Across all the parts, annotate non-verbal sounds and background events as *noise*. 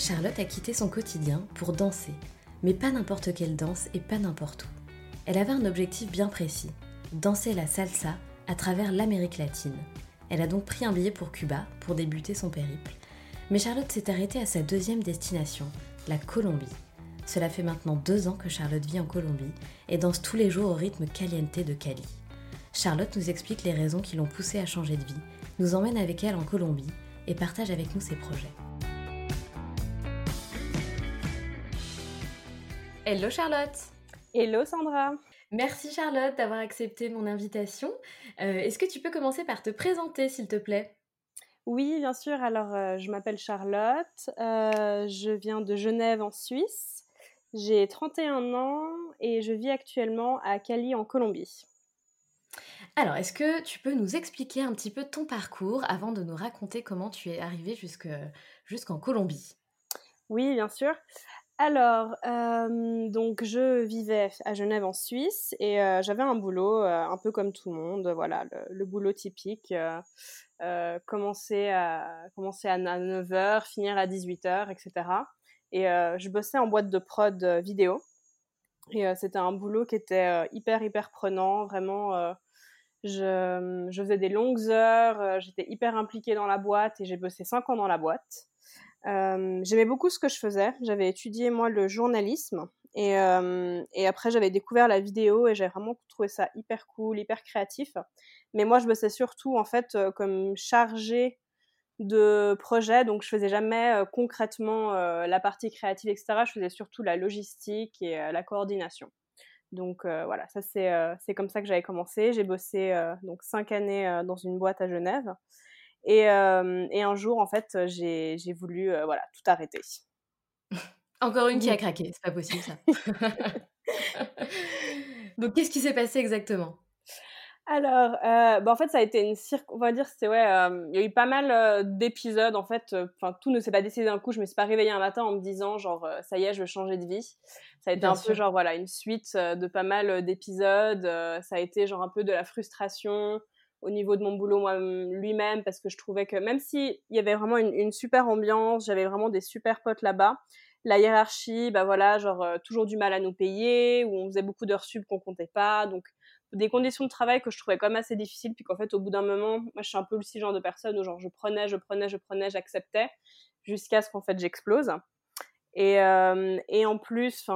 Charlotte a quitté son quotidien pour danser, mais pas n'importe quelle danse et pas n'importe où. Elle avait un objectif bien précis, danser la salsa à travers l'Amérique latine. Elle a donc pris un billet pour Cuba pour débuter son périple. Mais Charlotte s'est arrêtée à sa deuxième destination, la Colombie. Cela fait maintenant deux ans que Charlotte vit en Colombie et danse tous les jours au rythme caliente de Cali. Charlotte nous explique les raisons qui l'ont poussée à changer de vie, nous emmène avec elle en Colombie et partage avec nous ses projets. Hello Charlotte Hello Sandra Merci Charlotte d'avoir accepté mon invitation. Euh, est-ce que tu peux commencer par te présenter s'il te plaît? Oui, bien sûr. Alors, euh, je m'appelle Charlotte. Euh, je viens de Genève en Suisse. J'ai 31 ans et je vis actuellement à Cali en Colombie. Alors, est-ce que tu peux nous expliquer un petit peu ton parcours avant de nous raconter comment tu es arrivée jusqu'en Colombie? Oui, bien sûr. Alors, euh, donc je vivais à Genève en Suisse et euh, j'avais un boulot euh, un peu comme tout le monde, voilà, le, boulot typique, commencer, à, commencer à 9h, finir à 18h, etc. Et euh, je bossais en boîte de prod euh, vidéo. Et euh, c'était un boulot qui était hyper, hyper prenant. Vraiment, je, je, faisais des longues heures. J'étais hyper impliquée dans la boîte et j'ai bossé cinq ans dans la boîte. J'aimais beaucoup ce que je faisais. J'avais étudié, moi, le journalisme. Et, et, après, j'avais découvert la vidéo et j'ai vraiment trouvé ça hyper cool, hyper créatif. Mais moi, je bossais surtout, en fait, comme chargée de projets, donc je faisais jamais euh, concrètement euh, la partie créative, etc. Je faisais surtout la logistique et euh, la coordination. Donc voilà, ça c'est c'est comme ça que j'avais commencé. J'ai bossé donc cinq années dans une boîte à Genève. Et, et un jour, en fait, j'ai voulu voilà, tout arrêter. *laughs* Encore une qui a craqué, c'est pas possible ça. *laughs* donc qu'est-ce qui s'est passé exactement? Alors, euh, bah, en fait, ça a été une cirque, on va dire, c'était ouais, euh, il y a eu pas mal euh, d'épisodes en fait. Enfin, tout ne s'est pas décidé d'un coup. Je me suis pas réveillée un matin en me disant genre ça y est, je veux changer de vie. Ça a été un peu genre voilà une suite de pas mal d'épisodes. ça a été genre un peu de la frustration au niveau de mon boulot moi lui-même parce que je trouvais que même si il y avait vraiment une, super ambiance, j'avais vraiment des super potes là-bas. La hiérarchie, bah voilà, genre toujours du mal à nous payer, où on faisait beaucoup d'heures sub qu'on comptait pas, donc des conditions de travail que je trouvais quand même assez difficiles, puis qu'en fait, au bout d'un moment, moi, je suis un peu aussi genre de personne où genre je prenais, je prenais, je prenais, j'acceptais, jusqu'à ce qu'en fait j'explose. Et, euh, et en plus,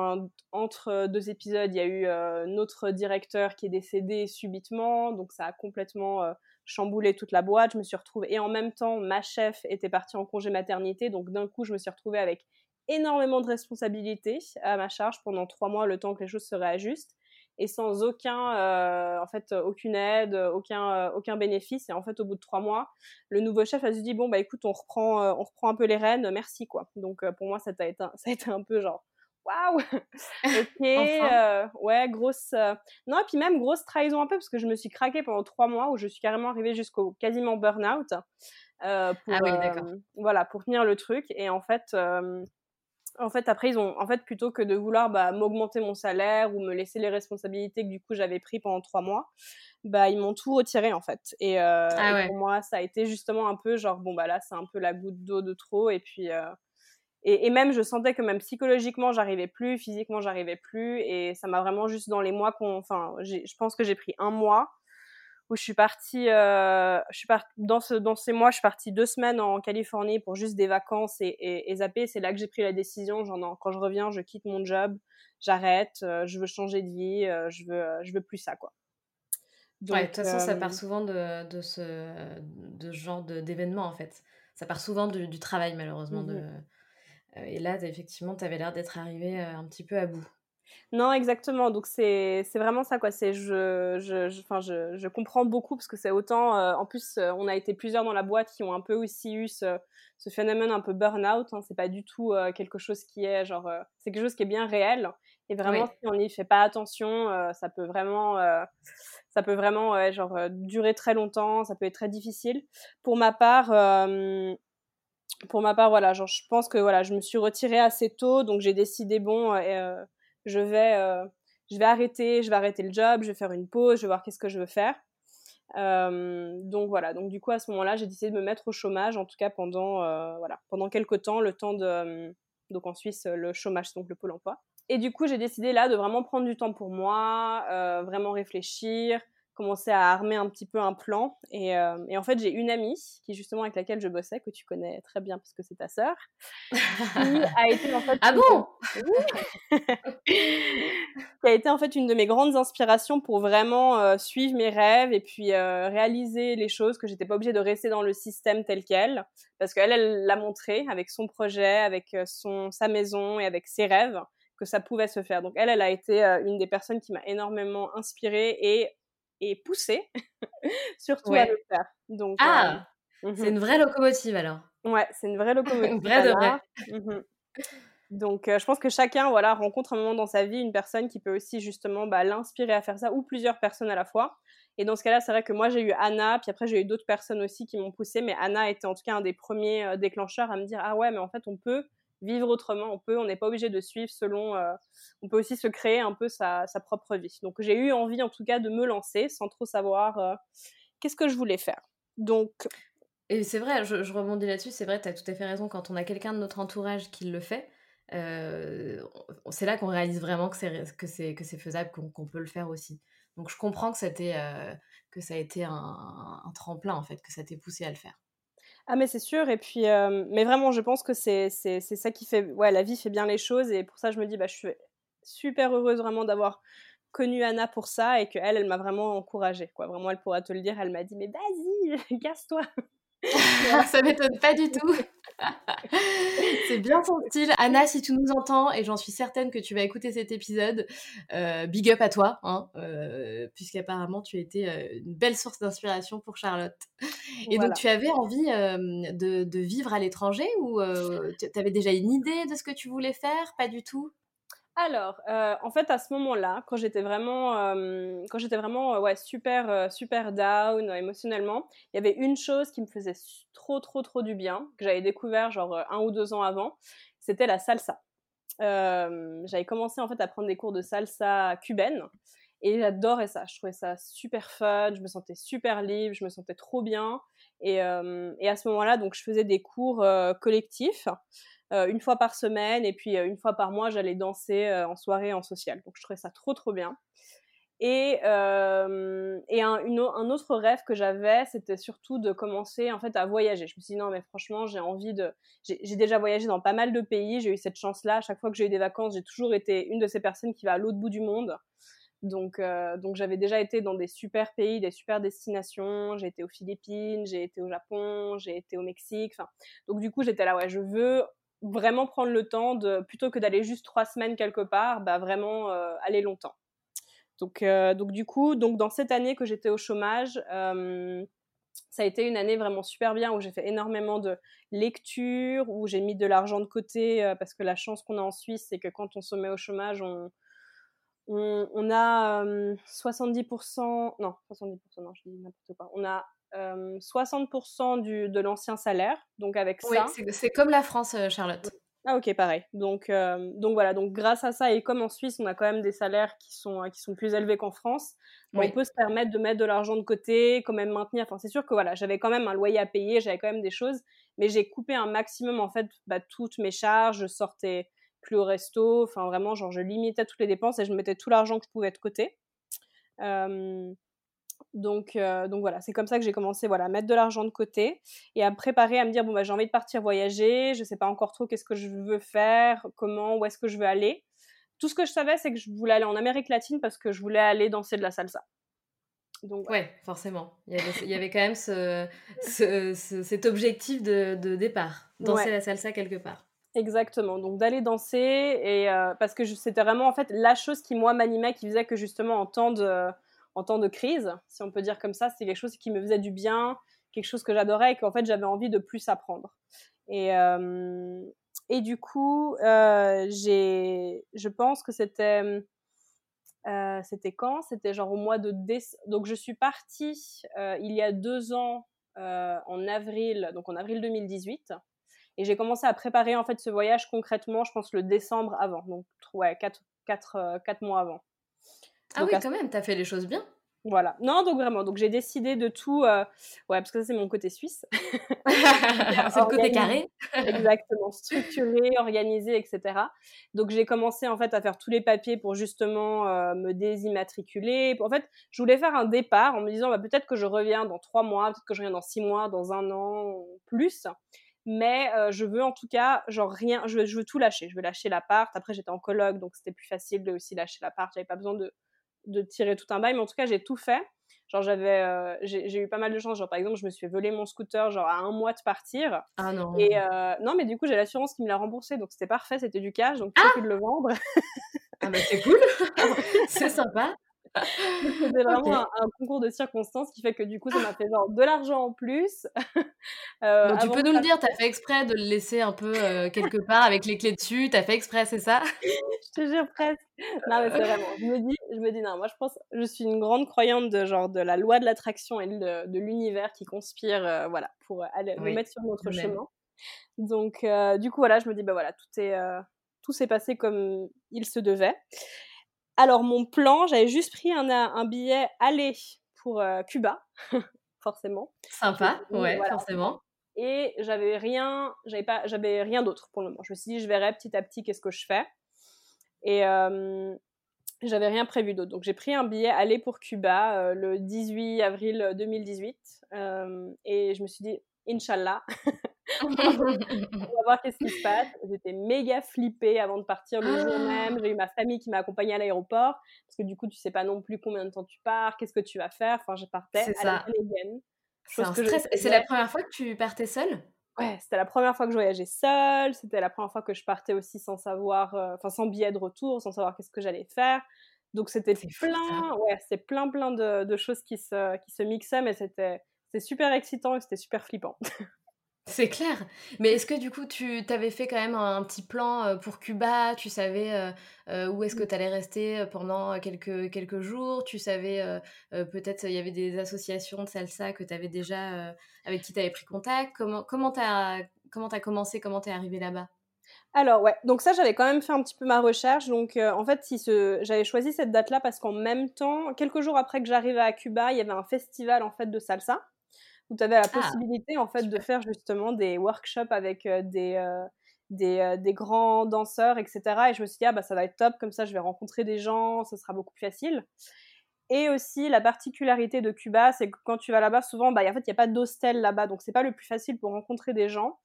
entre deux épisodes, il y a eu euh, notre directeur qui est décédé subitement, donc ça a complètement euh, chamboulé toute la boîte. Je me suis retrouvée, et en même temps, ma chef était partie en congé maternité, donc d'un coup, je me suis retrouvée avec énormément de responsabilités à ma charge pendant trois mois, le temps que les choses se réajustent et sans aucun, euh, en fait, aucune aide, aucun, euh, aucun bénéfice. Et en fait, au bout de trois mois, le nouveau chef a se dit bon bah écoute, on reprend, euh, on reprend un peu les rênes, merci quoi. Donc pour moi, ça a été, *laughs* ça a été un peu genre, waouh, *laughs* ok, ouais, grosse. Non, et puis même grosse trahison un peu parce que je me suis craquée pendant trois mois où je suis carrément arrivée jusqu'au quasiment burn-out. ah oui, d'accord. voilà, pour tenir le truc. Et en fait, en fait, après, ils ont, en fait, plutôt que de vouloir bah, m'augmenter mon salaire ou me laisser les responsabilités que du coup j'avais pris pendant trois mois, bah ils m'ont tout retiré en fait. Et, euh, ah pour moi, ça a été justement un peu genre bon bah là c'est un peu la goutte d'eau de trop et puis euh, et, et, même je sentais que même psychologiquement j'arrivais plus, physiquement j'arrivais plus et ça m'a vraiment juste dans les mois qu'on, enfin, je pense que j'ai pris un mois où je suis partie, euh, je suis partie dans, ce, dans ces mois, je suis partie deux semaines en Californie pour juste des vacances et, et, et zapper. C'est là que j'ai pris la décision. Genre, quand je reviens, je quitte mon job, j'arrête, euh, je veux changer de vie, euh, je veux, je veux plus ça, quoi. Donc, ouais, de toute façon, ça part souvent de, de ce de genre d'événement, en fait. Ça part souvent du, du travail, malheureusement. De... Mmh et là, effectivement, tu avais l'air d'être arrivé un petit peu à bout. Non, exactement. Donc c'est vraiment ça quoi. C'est je je je, je je comprends beaucoup parce que c'est autant. Euh, en plus, euh, on a été plusieurs dans la boîte qui ont un peu aussi eu ce, ce phénomène un peu burn-out. Hein. C'est pas du tout euh, quelque chose qui est genre. c'est quelque chose qui est bien réel. Et vraiment, si on n'y fait pas attention, ça peut vraiment ça peut vraiment genre durer très longtemps. Ça peut être très difficile. Pour ma part pour ma part, voilà, genre, je pense que voilà, je me suis retirée assez tôt, donc j'ai décidé, bon, euh, je vais, euh, je vais arrêter, je vais arrêter le job, je vais faire une pause, je vais voir qu'est-ce que je veux faire. Euh, donc voilà, donc du coup à ce moment-là, j'ai décidé de me mettre au chômage, en tout cas pendant euh, voilà pendant quelques temps, le temps de donc en Suisse le chômage donc le pôle emploi. Et du coup j'ai décidé là de vraiment prendre du temps pour moi, vraiment réfléchir, commencer à armer un petit peu un plan. Et, euh, et en fait, j'ai une amie qui justement avec laquelle je bossais, que tu connais très bien parce que c'est ta sœur, *laughs* qui a été en fait ah bon? *laughs* Qui a été en fait une de mes grandes inspirations pour vraiment euh, suivre mes rêves et puis euh, réaliser les choses que j'étais pas obligée de rester dans le système tel quel parce qu'elle elle l'a montré avec son projet, avec son sa maison et avec ses rêves que ça pouvait se faire. Donc elle, elle a été une des personnes qui m'a énormément inspirée et et pousser, *laughs* surtout à le faire. Donc, ah, euh, c'est une vraie locomotive alors. Ouais, c'est une vraie *laughs* locomotive. vraie de. Mmh Donc, euh, je pense que chacun, voilà, rencontre un moment dans sa vie une personne qui peut aussi justement bah, l'inspirer à faire ça, ou plusieurs personnes à la fois. Et dans ce cas-là, c'est vrai que moi, j'ai eu Anna, puis après, j'ai eu d'autres personnes aussi qui m'ont poussé, mais Anna était en tout cas un des premiers euh, déclencheurs à me dire, ah ouais, mais en fait, on peut vivre autrement, on peut, on n'est pas obligé de suivre selon, euh, on peut aussi se créer un peu sa, propre vie. Donc j'ai eu envie en tout cas de me lancer sans trop savoir euh, qu'est-ce que je voulais faire. Donc et c'est vrai, je, rebondis là-dessus, c'est vrai, tu as tout à fait raison, quand on a quelqu'un de notre entourage qui le fait, euh, c'est là qu'on réalise vraiment que c'est que c'est que c'est faisable, qu'on peut le faire aussi. Donc je comprends que ça, que ça a été un, un, tremplin en fait, que ça t'ait poussé à le faire. Ah mais c'est sûr et puis euh, mais vraiment je pense que c'est ça qui fait ouais la vie fait bien les choses et pour ça je me dis bah je suis super heureuse vraiment d'avoir connu Anna pour ça et que elle elle m'a vraiment encouragée quoi. Vraiment elle pourra te le dire elle m'a dit mais vas-y *laughs* casse-toi *laughs* ça m'étonne pas du tout. *laughs* c'est bien son style. Anna, si tu nous entends, et j'en suis certaine que tu vas écouter cet épisode, euh, big up à toi, hein, euh, puisqu'apparemment tu as été euh, une belle source d'inspiration pour Charlotte. Et donc tu avais envie de, de, vivre à l'étranger ou tu avais déjà une idée de ce que tu voulais faire? Pas du tout? Alors, euh, en fait, à ce moment-là, quand j'étais vraiment, euh, quand j'étais vraiment, euh, ouais, super, super down émotionnellement, il y avait une chose qui me faisait trop, trop, trop du bien que j'avais découvert genre un ou deux ans avant, c'était la salsa. j'avais commencé en fait à prendre des cours de salsa cubaine et j'adorais ça. Je trouvais ça super fun, je me sentais super libre, je me sentais trop bien. Et, et à ce moment-là, donc, je faisais des cours collectifs. Euh, une fois par semaine et puis euh, une fois par mois j'allais danser euh, en soirée en social. Donc je trouvais ça trop trop bien. Et, et un, autre rêve que j'avais, c'était surtout de commencer en fait à voyager. Je me suis dit non mais franchement j'ai envie de, j'ai déjà voyagé dans pas mal de pays, j'ai eu cette chance-là. À chaque fois que j'ai eu des vacances, j'ai toujours été une de ces personnes qui va à l'autre bout du monde. Donc, donc j'avais déjà été dans des super pays, des super destinations. J'ai été aux Philippines, j'ai été au Japon, j'ai été au Mexique. Donc du coup j'étais là ouais, je veux vraiment prendre le temps plutôt que d'aller juste trois semaines quelque part, bah vraiment euh, aller longtemps. Donc, euh, donc du coup, donc dans cette année que j'étais au chômage, euh, ça a été une année vraiment super bien où j'ai fait énormément de lectures, où j'ai mis de l'argent de côté parce que la chance qu'on a en Suisse, c'est que quand on se met au chômage, on, on, a 70%, non, 70%, non, je dis n'importe quoi. On a 60% du, de l'ancien salaire, donc avec ça. Oui, c'est comme la France, Charlotte. Ah ok, pareil. Donc, euh, donc voilà, donc grâce à ça, et comme en Suisse, on a quand même des salaires qui sont, qui sont plus élevés qu'en France, on peut se permettre de mettre de l'argent de côté, quand même maintenir. Enfin, c'est sûr que voilà, j'avais quand même un loyer à payer, j'avais quand même des choses, mais j'ai coupé un maximum en fait bah, toutes mes charges, je sortais plus au resto, enfin vraiment, genre je limitais toutes les dépenses et je mettais tout l'argent que je pouvais de côté. Euh, donc, euh, donc voilà, c'est comme ça que j'ai commencé voilà, à mettre de l'argent de côté et à me préparer à me dire bon, bah, j'ai envie de partir voyager, je ne sais pas encore trop qu'est-ce que je veux faire, comment, où est-ce que je veux aller. Tout ce que je savais, c'est que je voulais aller en Amérique latine parce que je voulais aller danser de la salsa. Donc, ouais, forcément. Il y, avait, il y avait quand même ce, cet objectif de, de départ, danser la salsa quelque part. Exactement, donc d'aller danser, et, euh, parce que c'était vraiment en fait la chose qui moi m'animait, qui faisait que justement en temps de en temps de crise, si on peut dire comme ça. C'est quelque chose qui me faisait du bien, quelque chose que j'adorais et qu'en fait j'avais envie de plus apprendre. Et, euh, du coup, euh, je pense que c'était, euh, c'était quand? C'était genre au mois de décembre. Donc je suis partie il y a deux ans en avril, donc en avril 2018. Et j'ai commencé à préparer en fait ce voyage concrètement, je pense le décembre avant, donc ouais, quatre, quatre, quatre mois avant. Ah oui, quand même, t'as fait les choses bien. Voilà. Non, donc vraiment, donc j'ai décidé de tout. Euh, ouais, parce que ça, c'est mon côté suisse. *laughs* *laughs* c'est le côté carré. Exactement, *laughs* structuré, organisé, etc. Donc j'ai commencé en fait à faire tous les papiers pour justement euh, me désimmatriculer. En fait, je voulais faire un départ en me disant bah, peut-être que je reviens dans trois mois, peut-être que je reviens dans six mois, dans un an, plus. Mais euh, je veux en tout cas, genre rien, je veux, je veux tout lâcher. Je veux lâcher l'appart. Après, j'étais en colloque, donc c'était plus facile de aussi lâcher l'appart. J'avais pas besoin de de tirer tout un bail, mais en tout cas, j'ai tout fait. Genre, j'avais, euh, j'ai eu pas mal de chance. Genre, par exemple, je me suis voler mon scooter, genre, à un mois de partir. Ah non. Et euh, non, mais du coup, j'ai l'assurance qui me l'a remboursé, donc c'était parfait, c'était du cash, donc j'ai pu de le vendre. ah bah c'est cool, *laughs* c'est sympa. *laughs* C'était vraiment un, concours de circonstances qui fait que du coup, ça m'a fait genre de l'argent en plus. *laughs* euh, tu peux nous le dire, t'as fait exprès de le laisser un peu euh, *laughs* quelque part avec les clés dessus, t'as fait exprès, c'est ça? Je te jure presque. Non, mais c'est vraiment. Je me dis, je me dis non, moi je pense, je suis une grande croyante de genre de la loi de l'attraction et de, de l'univers qui conspire, euh, voilà, pour aller me mettre sur notre chemin. Donc, du coup, voilà, je me dis, bah voilà, tout est, tout s'est passé comme il se devait. Alors, mon plan, j'avais juste pris un, un billet aller pour euh, Cuba, *laughs* forcément. Sympa, ouais, forcément. Et j'avais rien, j'avais pas, j'avais rien d'autre pour le moment. Je me suis dit, je verrai petit à petit qu'est-ce que je fais. Et euh, j'avais rien prévu d'autre. Donc, j'ai pris un billet aller pour Cuba euh, le 18 avril 2018. et je me suis dit, Inch'Allah, *laughs* on va voir qu'est-ce qui se passe. J'étais méga flippée avant de partir le jour même. J'ai eu ma famille qui m'a accompagnée à l'aéroport parce que du coup, tu sais pas non plus combien de temps tu pars, qu'est-ce que tu vas faire. Enfin, je partais à la C'est un stress. Et c'est la première fois que tu partais seule? Ouais, c'était la première fois que je voyageais seule. C'était la première fois que je partais aussi sans savoir, euh, enfin sans billet de retour, sans savoir qu'est-ce que j'allais faire. Donc c'était plein, ouais, c'est plein plein de, de, choses qui se qui se mixaient, mais c'était super excitant et c'était super flippant. *laughs* C'est clair. Mais est-ce que du coup, tu t'avais fait quand même un, petit plan euh, pour Cuba? Tu savais euh, euh, où est-ce que tu allais rester pendant quelques, quelques jours? Tu savais peut-être il y avait des associations de salsa que tu avais déjà avec qui tu avais pris contact? Comment comment t'as comment as commencé? Comment t'es arrivé là-bas? Alors ouais, donc ça j'avais quand même fait un petit peu ma recherche. Donc en fait, si ce... j'avais choisi cette date-là parce qu'en même temps, quelques jours après que j'arrivais à Cuba, il y avait un festival en fait de salsa où tu avais la ah, possibilité en fait de faire justement des workshops avec des, des, des, grands danseurs, etc. Et je me suis dit, ah bah ça va être top, comme ça je vais rencontrer des gens, ça sera beaucoup plus facile. Et aussi, la particularité de Cuba, c'est que quand tu vas là-bas, souvent, bah, en fait, il n'y a pas d'hostel là-bas, donc c'est pas le plus facile pour rencontrer des gens.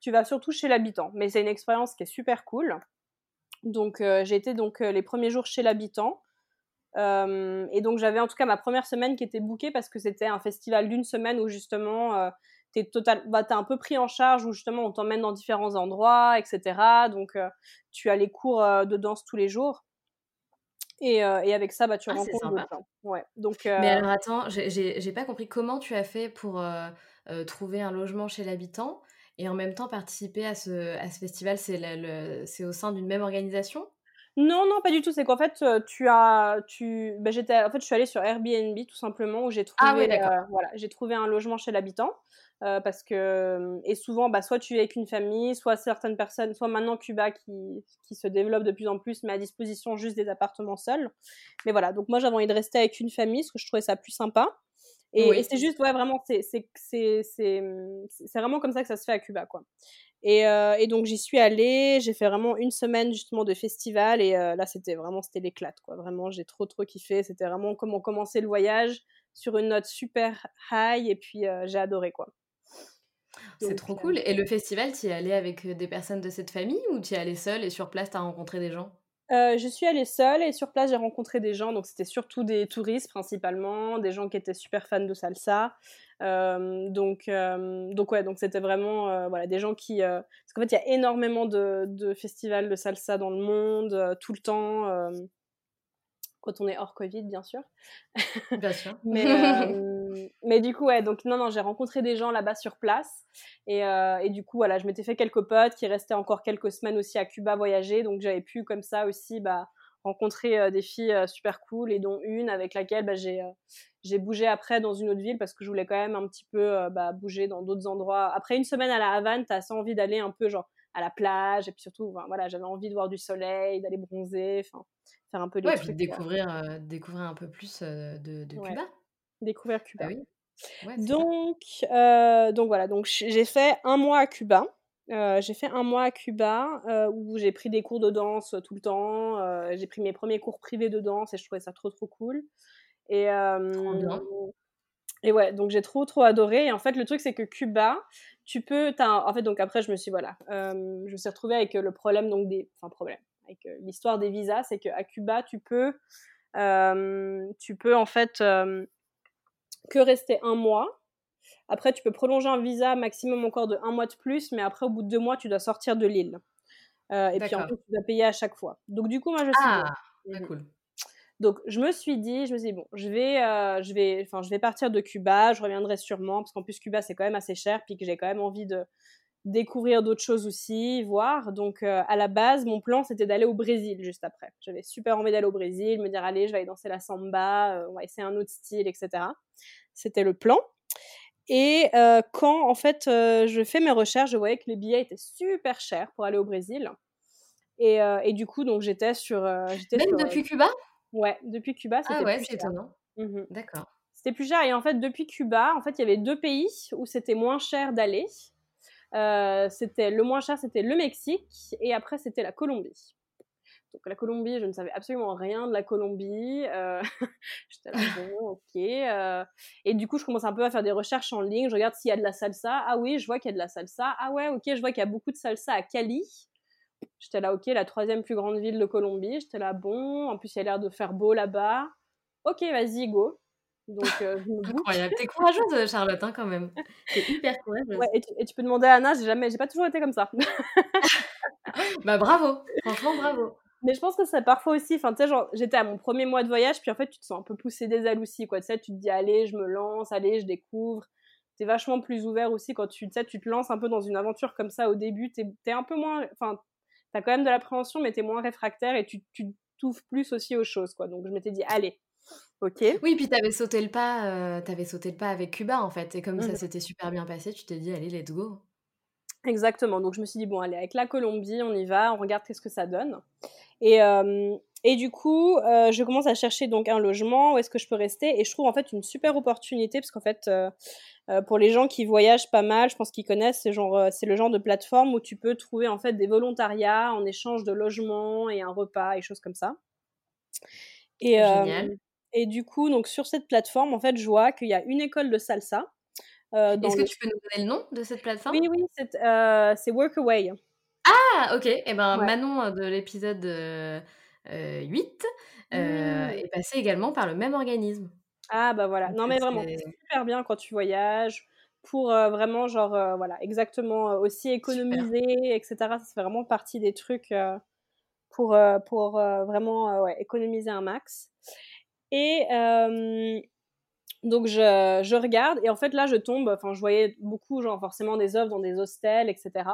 Tu vas surtout chez l'habitant, mais c'est une expérience qui est super cool. Donc, j'ai été donc les premiers jours chez l'habitant. Euh, et donc j'avais en tout cas ma première semaine qui était bookée parce que c'était un festival d'une semaine où justement euh, t'es total, bah, t'es un peu pris en charge où justement on t'emmène dans différents endroits, etc. Donc euh, tu as les cours de danse tous les jours. Et, et avec ça, bah, tu Ah, rencontres sympa. Ouais, donc Mais alors attends, j'ai j'ai j'ai pas compris. Comment tu as fait pour, trouver un logement chez l'habitant et en même temps participer à ce à ce festival? C'est le le c'est au sein d'une même organisation? Non, non, pas du tout. C'est qu'en fait, heu, tu as tu bah, j'étais en fait, je suis allée sur Airbnb tout simplement où j'ai Ah trouvé, heu, voilà, j'ai trouvé un logement chez l'habitant, heu, parce que, et souvent, bah, soit tu es avec une famille, soit certaines personnes soit maintenant Cuba qui qui se développe de plus en plus met à disposition juste des appartements seuls. Mais voilà, donc moi j'avais envie de rester avec une famille parce que je trouvais ça plus sympa et c'est juste ouais, vraiment, c'est mmh, c'est vraiment comme ça que ça se fait à Cuba, quoi et heu et donc j'y suis allée, j'ai fait vraiment une semaine justement de festival et heu, là c'était vraiment c'était l'éclate, quoi. Vraiment, j'ai trop, trop kiffé. C'était vraiment comme on commençait le voyage sur une note super high et puis, heu, j'ai adoré, quoi. C'est trop cool et le festival, tu y es allée avec, des personnes de cette famille ou tu y es allée seule et sur place, tu as rencontré des gens? Heu, je suis allée seule et sur place, j'ai rencontré des gens, donc c'était surtout des touristes principalement, des gens qui étaient super fans de salsa. Hem, donc hem, donc ouais, donc c'était vraiment, heu, voilà, des gens qui, parce qu'en fait, il y a énormément de de festivals de salsa dans le monde, tout le temps, quand on est hors covid, bien sûr. Bien sûr. *laughs* Mais mais du coup, ouais, donc non, non, j'ai rencontré des gens là-bas sur place et heu et du coup, voilà, je m'étais fait quelques potes qui restaient encore quelques semaines aussi à Cuba voyager, donc j'avais pu comme ça aussi, bah, rencontrer, heu, des filles, heu, super cool et dont une avec laquelle, bah, j'ai, j'ai bougé après dans une autre ville parce que je voulais quand même un petit peu, bah, bouger dans d'autres endroits. Après une semaine à La Havane, tu as assez envie d'aller un peu genre à la plage et puis surtout, voilà, j'avais envie de voir du soleil, d'aller bronzer, enfin faire un peu les Ouais, puis découvrir, découvrir un peu plus, de de ouais, Cuba. Découvrir Bah Cuba. oui, ouais. Donc donc voilà, donc j'ai fait un mois à Cuba. J'ai fait un mois à Cuba, où j'ai pris des cours de danse, tout le temps, j'ai pris mes premiers cours privés de danse et je trouvais ça trop, trop cool et et ouais, donc j'ai trop, trop adoré et en fait, le truc, c'est que Cuba, tu peux as en fait, donc après, je me suis voilà, je me suis retrouvée avec, le problème donc des enfin problème, avec, l'histoire des visas. C'est qu'à Cuba, tu peux, tu peux en fait, que rester un mois. Après, tu peux prolonger un visa maximum encore de un mois de plus, mais après, au bout de 2 mois, tu dois sortir de l'île. Heu et puis en plus, tu dois payer à chaque fois. Donc du coup, moi, je suis Ah! Mh. cool. Donc je me suis dit je me suis dit: «Bon, je vais, heu, je vais enfin, je vais partir de Cuba, je reviendrai sûrement», parce qu'en plus Cuba, c'est quand même assez cher, puis que j'ai quand même envie de découvrir d'autres choses aussi, voir. Donc heu, à la base, mon plan, c'était d'aller au Brésil juste après. J'avais super envie d'aller au Brésil, me dire: «Allez, je vais aller danser la samba, heu, on va essayer un autre style et cetera». C'était le plan et heu, quand en fait, heu, je fais mes recherches, je voyais que les billets étaient super chers pour aller au Brésil et et du coup, donc j'étais sur, j'étais Même sur, depuis Cuba? ouais, depuis Cuba, Ah c'était ouais, plus c'est étonnant. Mmh mh. D'accord. C'était plus cher et en fait, depuis Cuba, en fait, il y avait 2 pays où c'était moins cher d'aller. Heu, c'était le moins cher, c'était le Mexique et après, c'était la Colombie. Donc la Colombie, je ne savais absolument rien de la Colombie, heu, *laughs* j'étais là: «Bon, OK», heu et du coup, je commence un peu à faire des recherches en ligne. Je regarde s'il y a de la salsa. Ah oui, je vois qu'il y a de la salsa. Ah ouais, OK, je vois qu'il y a beaucoup de salsa à Cali. J'étais là: «OK, la 3e plus grande ville de Colombie». J'étais là: «Bon, en plus, il y a l'air de faire beau là-bas. OK, vas-y, go». Donc heu, je me. Incroyable. Tu es *laughs* courageuse, Charlotte, hein, quand même. Tu es hyper Ouais courageuse. et tu et tu peux demander à Anna, j'ai jamais j'ai pas toujours été comme ça. *laughs* Bah bravo, franchement bravo. Mais je pense que c'est parfois aussi enfin, tu sais, genre, j'étais à mon 1er mois de voyage, puis en fait, tu te sens un peu pousser des ailes aussi, quoi. Tu sais, tu te dis: «Allez, je me lance, allez, je découvre». Tu es vachement plus ouvert aussi quand tu sais, tu te lances un peu dans une aventure comme ça au début, tu es un peu moins enfin, tu as quand même de l'appréhension, mais tu es moins réfractaire et tu tu t'ouvres plus aussi aux choses, quoi. Donc je m'étais dit: «Allez, OK». Oui, puis tu avais sauté le pas, heu, tu avais sauté le pas avec Cuba, en fait et comme Mmh ça mh. s'était super bien passé, tu t'es dit: «Allez, let's go». Exactement, donc je me suis dit: «Bon, allez, avec la Colombie, on y va, on regarde qu'est-ce que ça donne» et hem et du coup, heu, je commence à chercher donc un logement, où est-ce que je peux rester et je trouve, en fait, une super opportunité parce qu'en fait, pour les gens qui voyagent pas mal, je pense qu'ils connaissent, c'est genre, c'est le genre de plateforme où tu peux trouver, en fait, des volontariats en échange de logement et un repas et choses comme ça et Génial. Et du coup, donc sur cette plateforme, en fait, je vois qu'il y a une école de salsa, dans Est-ce que tu peux nous donner le nom de cette plateforme? oui, oui, c'est heu, c'est Workaway. Ah OK et ben, Ouais. Manon, heu, de l'épisode, heu, 8, heu, Mmh. est passée également par le même organisme. Ah bah, voilà. Donc Non, mais vraiment, c'est super bien quand tu voyages pour, vraiment genre, voilà, exactement, aussi économiser et cetera. Ça fait vraiment partie des trucs, pour, pour vraiment économiser un max. Et donc je, regarde et en fait là je tombe, enfin je voyais beaucoup genre forcément des œuvres dans des hostels, etc.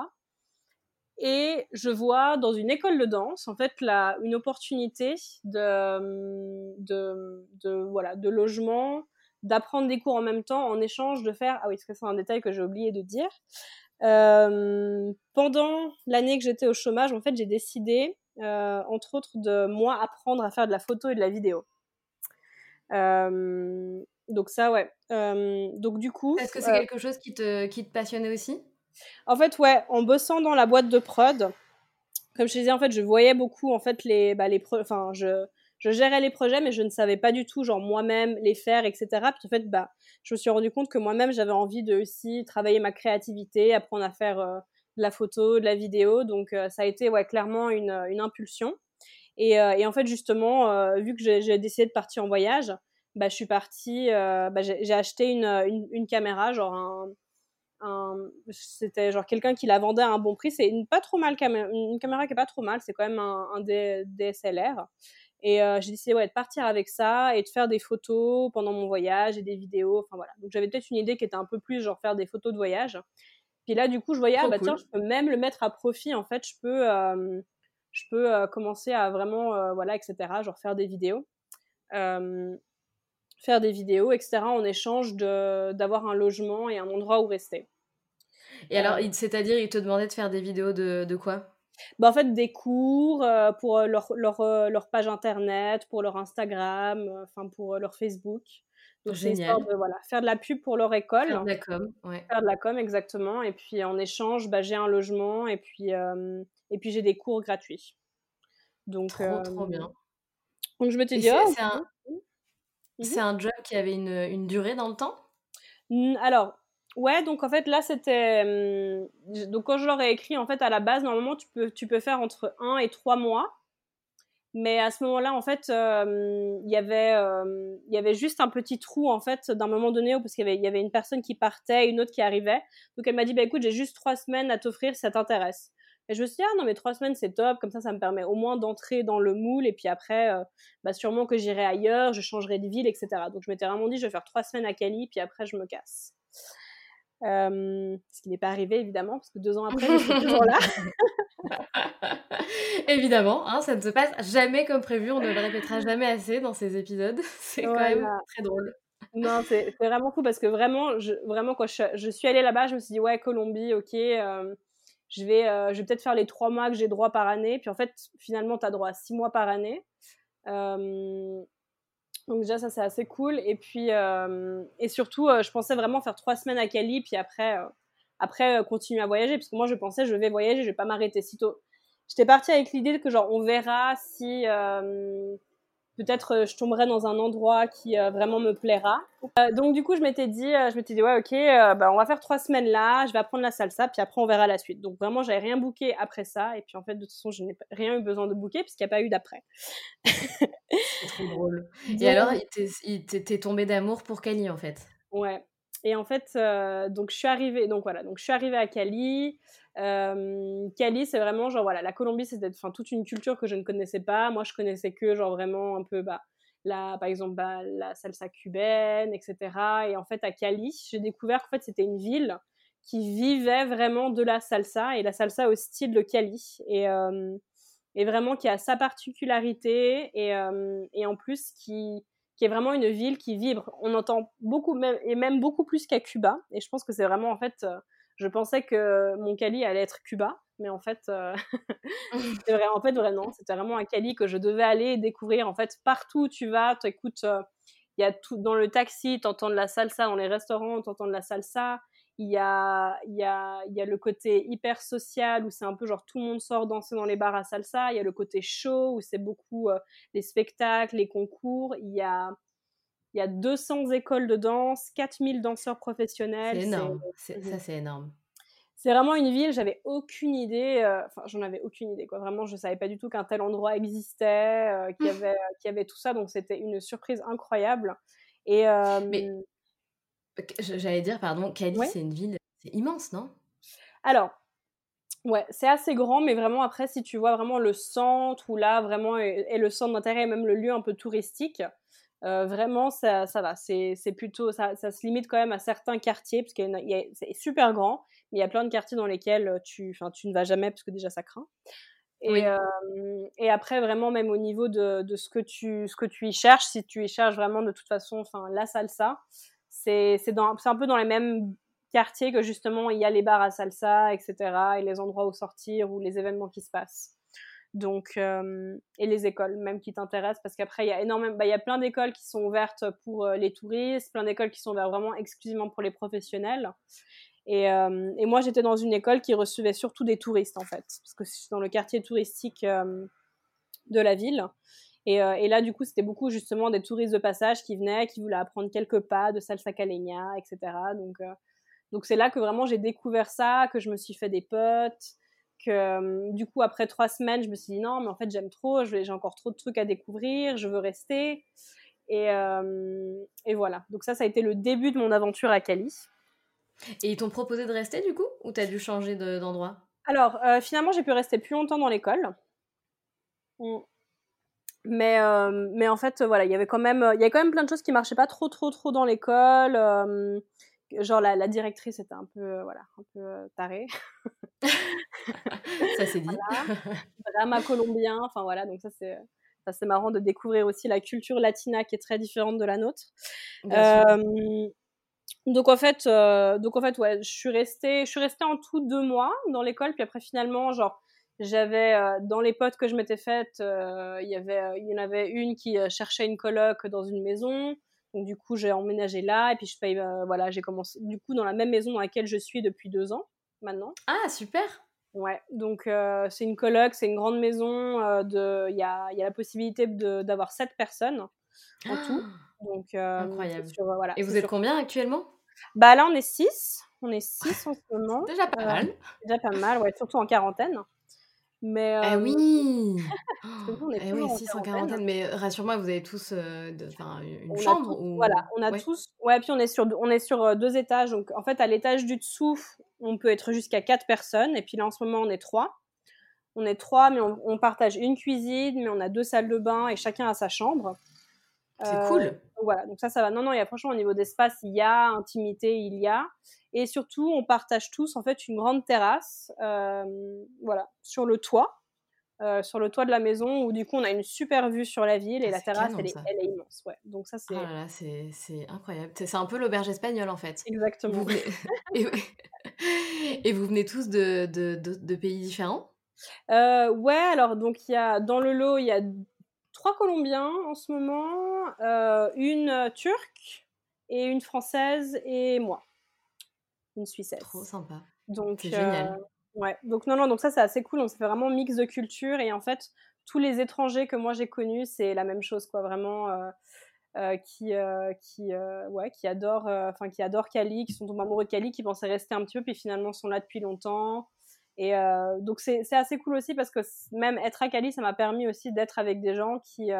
Et je vois dans une école de danse en fait là une opportunité de, voilà de logement, d'apprendre des cours en même temps en échange de faire ah oui c'est un détail que j'ai oublié de dire. Euh, pendant l'année que j'étais au chômage en fait j'ai décidé euh, entre autres de moi apprendre à faire de la photo et de la vidéo. Euh, donc ça, ouais. donc du coup... Est-ce que c'est quelque chose qui te, qui te passionnait aussi? En fait, ouais, en bossant dans la boîte de prod, comme je te disais, en fait, je voyais beaucoup, en fait, les... Bah, les enfin, je, je gérais les projets, mais je ne savais pas du tout, genre, moi-même, les faire, etc. Puis en fait, bah, je me suis rendu compte que moi-même, j'avais envie de aussi travailler ma créativité, apprendre à faire de la pphoto, de la vidéo. Donc ça a été, ouais, clairement une, une impulsion. Et, et, en fait, justement, vu que j'ai décidé de partir en voyage, bah, je suis partie, euh, bah, j'ai acheté une, une, une, caméra, genre un, un c'était genre quelqu'un qui la vendait à un bon prix. C'est une pas trop mal une caméra qui est pas trop mal. C'est quand même un, un DSLR. Et euh, j'ai décidé ouais, de partir avec ça et de faire des photos pendant mon voyage et des vidéos. Enfin voilà. Donc j'avais peut-être une idée qui était un peu plus genre faire des photos de voyage. Puis là, du coup, je voyais, ah, bah tiens, je peux même le mettre à profit. En fait, je peux, euh, je peux euh, commencer à vraiment, euh, voilà, etc. Genre faire des vidéos faire des vidéos, etc., en échange d'avoir un logement et un endroit où rester. Et alors, euh. c'est-à-dire, ils te demandaient de faire des vidéos de, de quoi? Bah, En fait, des cours euh, pour euh, leur, leur, leur, page internet, pour leur Instagram, enfin pour leur Facebook. Donc, Génial. De, voilà, faire de la pub pour leur école. Faire de la com, ouais. Faire de la com, exactement. Et puis, en échange, bah, j'ai un logement et puis, et puis j'ai des cours gratuits. Donc, trop, trop bien. Donc, je me suis dit, oh, c'est un, c'est mmh un job qui avait une, une, durée dans le temps? Alors, ouais, donc en fait, là, c'était. Mmh, donc, quand je leur ai écrit, en fait, à la base, normalement, tu peux, tu peux faire entre 1 et 3 mois. Mais à ce moment-là, en fait, il y avait, il y avait juste un petit trou, en fait, d'un moment donné, parce qu'il y avait, y avait une personne qui partait, une autre qui arrivait. Donc, elle m'a dit, bah écoute, j'ai juste 3 semaines à t'offrir ça t'intéresse. Et je me suis dit, ah non, mais trois semaines, c'est top, comme ça, ça me permet au moins d'entrer dans le moule, et puis après, euh, bah, sûrement que j'irai ailleurs, je changerai de ville, etc. Donc je m'étais vraiment dit, je vais faire trois semaines à Cali, puis après, je me casse. Euh, ce qui n'est pas arrivé, évidemment, parce que deux ans après, je suis toujours là. *laughs* évidemment, hein, ça ne se passe jamais comme prévu, on ne le répétera jamais assez dans ces épisodes. *laughs* C'est quand même très drôle. Non, c'est vraiment fou parce que vraiment, je, vraiment quand je, suis allée là-bas, je me suis dit, ouais, Colombie, ok. Euh, je vais, euh, je vais peut-être faire les trois mois que j'ai droit par année. Puis en fait, finalement, tu as droit à six mois par année. Euh, donc déjà, ça, c'est assez cool. Et puis, et surtout, je pensais vraiment faire trois semaines à Cali, puis après, après continuer à voyager. Parce que moi, je pensais, je vais voyager, je vais pas m'arrêter sitôt. J'étais partie avec l'idée que, genre, on verra si peut-être euh, je tomberai dans un endroit qui euh, vraiment me plaira. Euh, donc du coup, je m'étais dit, je m'étais dit ouais, ok, bah, on va faire trois semaines là, je vais apprendre la salsa, puis après on verra la suite. Donc vraiment, j'avais rien booké après ça, et puis en fait, de toute façon, je n'ai rien eu besoin de booker puisqu'il n'y a pas eu d'après. C'est trop drôle. Et alors, il t'est tombé d'amour pour Cali en fait. Ouais. Et en fait, donc je suis arrivée, donc voilà, donc je suis arrivée à Cali. Euh, Cali, c'est vraiment genre voilà, la Colombie, c'est enfin toute une culture que je ne connaissais pas. Moi, je connaissais que genre vraiment un peu bah la, par exemple bah, la salsa cubaine, etc. Et en fait, à Cali, j'ai découvert qu'en fait c'était une ville qui vivait vraiment de la salsa et la salsa au style de Cali et euh, et vraiment qui a sa particularité et, euh, et en plus qui qui est vraiment une ville qui vibre. On entend beaucoup même et même beaucoup plus qu'à Cuba et je pense que c'est vraiment en fait euh, je pensais que mon Cali allait être Cuba, mais en fait, euh, *laughs* en fait, vraiment, c'était vraiment un Cali que je devais aller découvrir. En fait, partout où tu vas, tu écoutes, euh, il y a tout dans le taxi, tu entends de la salsa, dans les restaurants, tu entends de la salsa. Il y a, y, a, y a le côté hyper social où c'est un peu genre tout le monde sort danser dans les bars à salsa. Il y a le côté show où c'est beaucoup euh, les spectacles, les concours. Il y a, il y a 200 écoles de danse, 4000 danseurs professionnels. C'est énorme. Ça, c'est énorme. C'est vraiment une ville, j'avais aucune idée, euh, enfin, j'en avais aucune idée, quoi. Vraiment, je savais pas du tout qu'un tel endroit existait, euh, qu'il y, avait, y avait tout ça, donc c'était une surprise incroyable. Et. Mais. J'allais dire, pardon, Cali, c'est une ville, c'est immense, non? Alors, Ouais, c'est assez grand, mais vraiment après, si tu vois vraiment le centre, où là, vraiment, est, le centre d'intérêt, et même le lieu un peu touristique, euh, vraiment, ça, ça va. C'est plutôt, ça, ça, se limite quand même à certains quartiers, parce que c'est super grand, mais il y a plein de quartiers dans lesquels tu, tu ne vas jamais, parce que déjà, ça craint. Et, euh, et après, vraiment, même au niveau de, de, ce, que tu, ce que tu y cherches, si tu y cherches vraiment de toute façon, enfin, la salsa, c'est un peu dans les mêmes quartier que justement il y a les bars à salsa, etc. et les endroits où sortir ou les événements qui se passent. Donc, euh, et les écoles même qui t'intéressent parce qu'après il y a énormément, bah, il y a plein d'écoles qui sont ouvertes pour euh, les touristes, plein d'écoles qui sont ouvertes vraiment exclusivement pour les professionnels. Et, euh, et moi j'étais dans une école qui recevait surtout des touristes en fait, parce que c'est dans le quartier touristique de la ville. Et, et, là, du coup, c'était beaucoup justement des touristes de passage qui venaient, qui voulaient apprendre quelques pas de salsa caleña, etc. Donc, donc c'est là que vraiment j'ai découvert ça, que je me suis fait des potes, que euh, du coup après trois semaines je me suis dit non mais en fait j'aime trop, j'ai encore trop de trucs à découvrir, je veux rester. Et, euh, et, voilà, donc ça ça a été le début de mon aventure à Cali. Et ils t'ont proposé de rester du coup ou t'as dû changer d'endroit? Alors euh, finalement j'ai pu rester plus longtemps dans l'école. Mm. Mais, mais en fait, voilà, il y avait quand même, il y avait quand même plein de choses qui marchaient pas trop, trop, trop dans l'école genre la, directrice était un peu euh, voilà un peu euh, tarée. Ça c'est dit. Voilà. drama colombien enfin voilà donc ça c'est c'est marrant de découvrir aussi la culture latina qui est très différente de la nôtre. Euh, donc en fait donc en fait ouais je suis restée je suis restée en tout deux mois dans l'école puis après finalement genre j'avais dans les potes que je m'étais faites il y avait il y en avait une qui cherchait une coloc dans une maison donc du coup, j'ai emménagé là et puis je paye, euh, voilà, j'ai commencé du coup dans la même maison dans laquelle je suis depuis deux ans maintenant. Ah super. Ouais, donc euh, c'est une coloc, c'est une grande maison. Euh, de, il y a, y a la possibilité d'avoir sept personnes en tout. Donc incroyable. voilà, et vous êtes combien actuellement? Bah là, on est six. On est six en ce *laughs* moment. déjà pas mal. Déjà pas mal, ouais, surtout en quarantaine. Mais ah oui Eh oui, 6 en quarantaine. Mais rassure-moi, vous avez tous euh, une chambre ou... Voilà, on a tous. Ouais, puis on est sur, on est sur deux étages. Donc en fait, à l'étage du dessous, on peut être jusqu'à quatre personnes. Et puis là, en ce moment, on est trois. On est trois, mais on, partage une cuisine, mais on a deux salles de bain et chacun a sa chambre. C'est cool. Voilà, donc ça, ça va. Non, non, il y a franchement au niveau d'espace, il y a intimité, il y a. Et surtout, on partage tous en fait une grande terrasse, euh, voilà, sur le toit. Euh, sur le toit de la maison où du coup on a une super vue sur la ville et ah, la terrasse elle, est, elle, est, immense ouais donc ça c'est oh c'est incroyable c'est un peu l'auberge espagnole en fait exactement *laughs* et, vous venez tous de, de, de, pays différents? Euh, ouais alors donc il y a dans le lot il y a trois colombiens en ce moment une turque et une française et moi une Suissesse. Trop sympa. Donc, c'est génial. Euh, ouais. Donc non, non, donc ça c'est assez cool. On se fait vraiment mix de culture et en fait tous les étrangers que moi j'ai connus c'est la même chose quoi, vraiment. Euh, euh, qui qui ouais qui adorent enfin qui adorent Cali qui sont tombés amoureux de Cali qui pensaient rester un petit peu puis finalement sont là depuis longtemps et donc c'est assez cool aussi parce que même être à Cali ça m'a permis aussi d'être avec des gens qui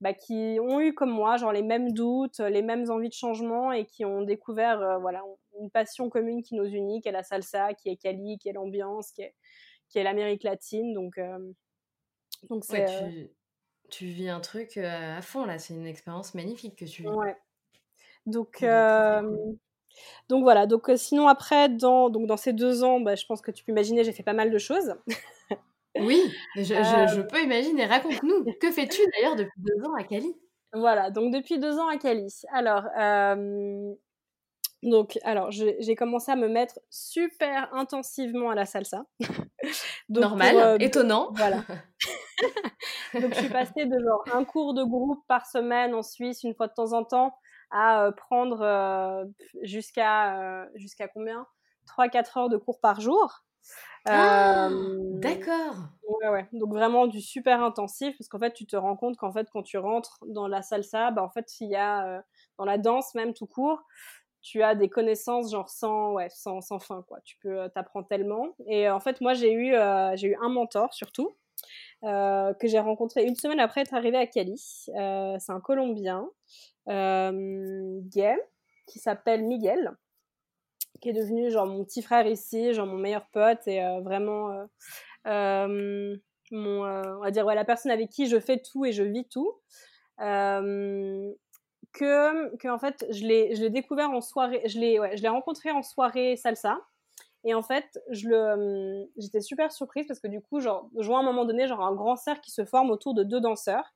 bah, qui ont eu comme moi genre les mêmes doutes, les mêmes envies de changement et qui ont découvert euh, voilà une passion commune qui nous unit, qui est la salsa, qui est Cali, qui est l'ambiance, qui est, qui est l'Amérique latine. Donc euh, donc c'est euh tu, tu, vis un truc à fond là, c'est une expérience magnifique que tu vis. Ouais. Donc donc voilà, donc sinon après, dans, donc dans ces deux ans, bah, je pense que tu peux imaginer, j'ai fait pas mal de choses. *laughs* Oui, je, je, peux imaginer. Raconte-nous, que fais-tu d'ailleurs depuis deux ans à Cali? Voilà, donc depuis deux ans à Cali. Alors, donc, alors j'ai commencé à me mettre super intensivement à la salsa. *laughs* Normal, étonnant. Voilà. *laughs* donc, je suis passée de genre un cours de groupe par semaine en Suisse, une fois de temps en temps, à prendre jusqu'à jusqu'à combien? 3-4 heures de cours par jour. Ah, d'accord. Ouais, ouais. Donc vraiment du super intensif parce qu'en fait tu te rends compte qu'en fait quand tu rentres dans la salsa, bah en fait il y a dans la danse même tout court, tu as des connaissances genre sans ouais sans, sans fin quoi. Tu peux t'apprendre tellement. Et en fait moi j'ai eu j'ai eu un mentor surtout. Que j'ai rencontré une semaine après être arrivé à Cali. c'est un Colombien gay qui s'appelle Miguel qui est devenu genre mon petit frère ici, genre mon meilleur pote et vraiment mon, on va dire la personne avec qui je fais tout et je vis tout. que, que en fait je l'ai découvert en soirée, je l'ai rencontré en soirée salsa. Et en fait, je le, j'étais super surprise parce que du coup, genre, je vois à un moment donné, genre, un grand cercle qui se forme autour de deux danseurs.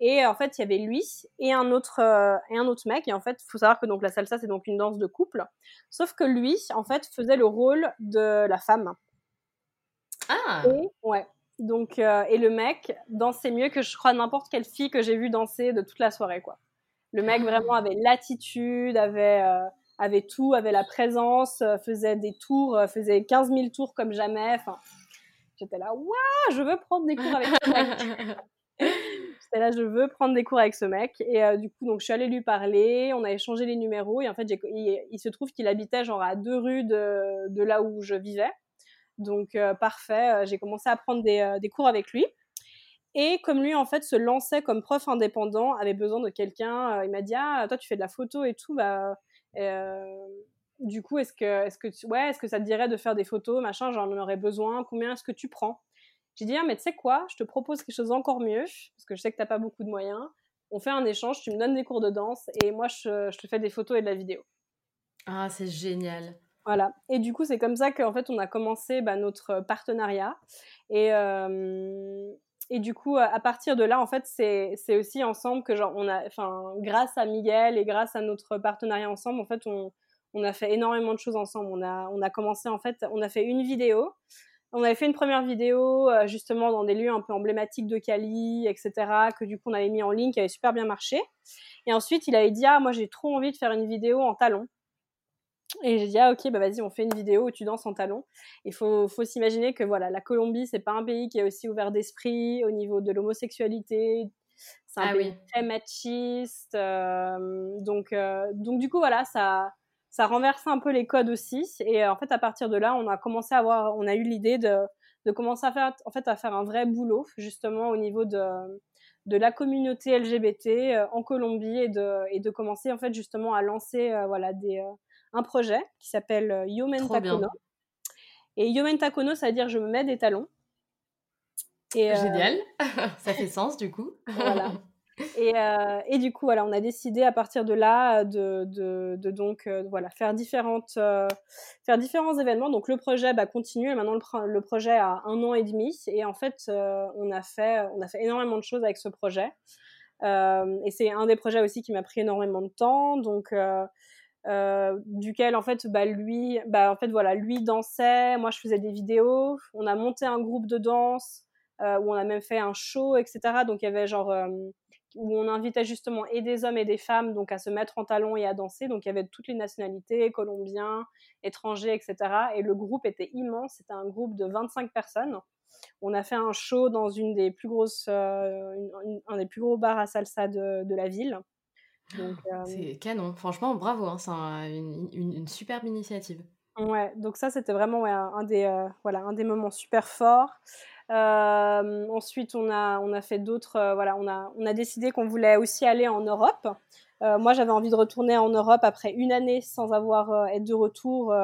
Et en fait, il y avait lui et un autre euh, et un autre mec. Et en fait, il faut savoir que donc la salsa c'est donc une danse de couple. Sauf que lui, en fait, faisait le rôle de la femme. Ah. Et, ouais. Donc euh, et le mec dansait mieux que je crois n'importe quelle fille que j'ai vu danser de toute la soirée quoi. Le mec ah. vraiment avait l'attitude, avait euh, avait tout, avait la présence, faisait des tours, faisait 15 000 tours comme jamais. Enfin, j'étais là, waouh, je veux prendre des cours avec ce mec. *laughs* J'étais là, je veux prendre des cours avec ce mec. Et euh, du coup, donc, je suis allée lui parler, on a échangé les numéros. Et en fait, il, se trouve qu'il habitait genre à deux rues de, de là où je vivais. Donc, euh, parfait. Euh, j'ai commencé à prendre des, des, cours avec lui. Et comme lui, en fait, se lançait comme prof indépendant, avait besoin de quelqu'un, il m'a dit Ah, toi, tu fais de la photo et tout. Bah, du coup, est-ce que, est-ce que, ouais, est-ce que ça te dirait de faire des photos, machin J'en aurais besoin. Combien est-ce que tu prends? J'ai dit, ah, mais tu sais quoi, je te propose quelque chose encore mieux, parce que je sais que tu n'as pas beaucoup de moyens. On fait un échange, tu me donnes des cours de danse et moi, je, te fais des photos et de la vidéo. Ah, c'est génial. Voilà. Et du coup, c'est comme ça qu'en fait, on a commencé bah, notre partenariat. Et, euh, et du coup, à partir de là, en fait, c'est aussi ensemble que, genre, on a, enfin, grâce à Miguel et grâce à notre partenariat ensemble, en fait, on, a fait énormément de choses ensemble. On a, on a commencé, en fait, on a fait une vidéo on avait fait une première vidéo euh, justement dans des lieux un peu emblématiques de Cali, etc., que du coup on avait mis en ligne, qui avait super bien marché. Et ensuite il avait dit ah moi j'ai trop envie de faire une vidéo en talons. Et j'ai dit ah ok bah vas-y on fait une vidéo où tu danses en talons. Il faut, faut s'imaginer que voilà la Colombie c'est pas un pays qui est aussi ouvert d'esprit au niveau de l'homosexualité. C'est un ah pays très machiste. Euh, donc euh, donc du coup voilà ça ça renversait un peu les codes aussi. Et euh, en fait, à partir de là, on a commencé à avoir, on a eu l'idée de, de commencer à faire, en fait, à faire un vrai boulot, justement, au niveau de, de la communauté LGBT en Colombie et de, et de commencer, en fait, justement, à lancer, voilà, des, un projet qui s'appelle Yomen Takono. Et Yomen Takono, ça veut dire je me mets des talons. Et, Génial, *laughs* ça fait sens du coup. voilà. Et, euh, et, du coup, voilà, on a décidé à partir de là de, de, de donc euh, voilà faire différentes euh, faire différents événements. Donc le projet bah, continue. Et maintenant le, le, projet a un an et demi. Et en fait, on a fait on a fait énormément de choses avec ce projet. et c'est un des projets aussi qui m'a pris énormément de temps. Donc duquel en fait bah lui bah en fait voilà lui dansait, moi je faisais des vidéos. On a monté un groupe de danse. où on a même fait un show, etc. Donc il y avait genre où on invitait justement et des hommes et des femmes donc à se mettre en talons et à danser. Donc il y avait toutes les nationalités, colombiens, étrangers, etc. Et le groupe était immense. C'était un groupe de 25 personnes. On a fait un show dans une des plus grosses, euh, un des plus gros bars à salsa de la ville. Euh, c'est canon. Franchement, bravo. Hein. C'est une, une, superbe initiative. Ouais. Donc ça, c'était vraiment un, des, euh, voilà, un des moments super forts. Euh, ensuite, on a, on a fait d'autres. Voilà, on a, on a décidé qu'on voulait aussi aller en Europe. Moi, j'avais envie de retourner en Europe après une année sans avoir être de retour.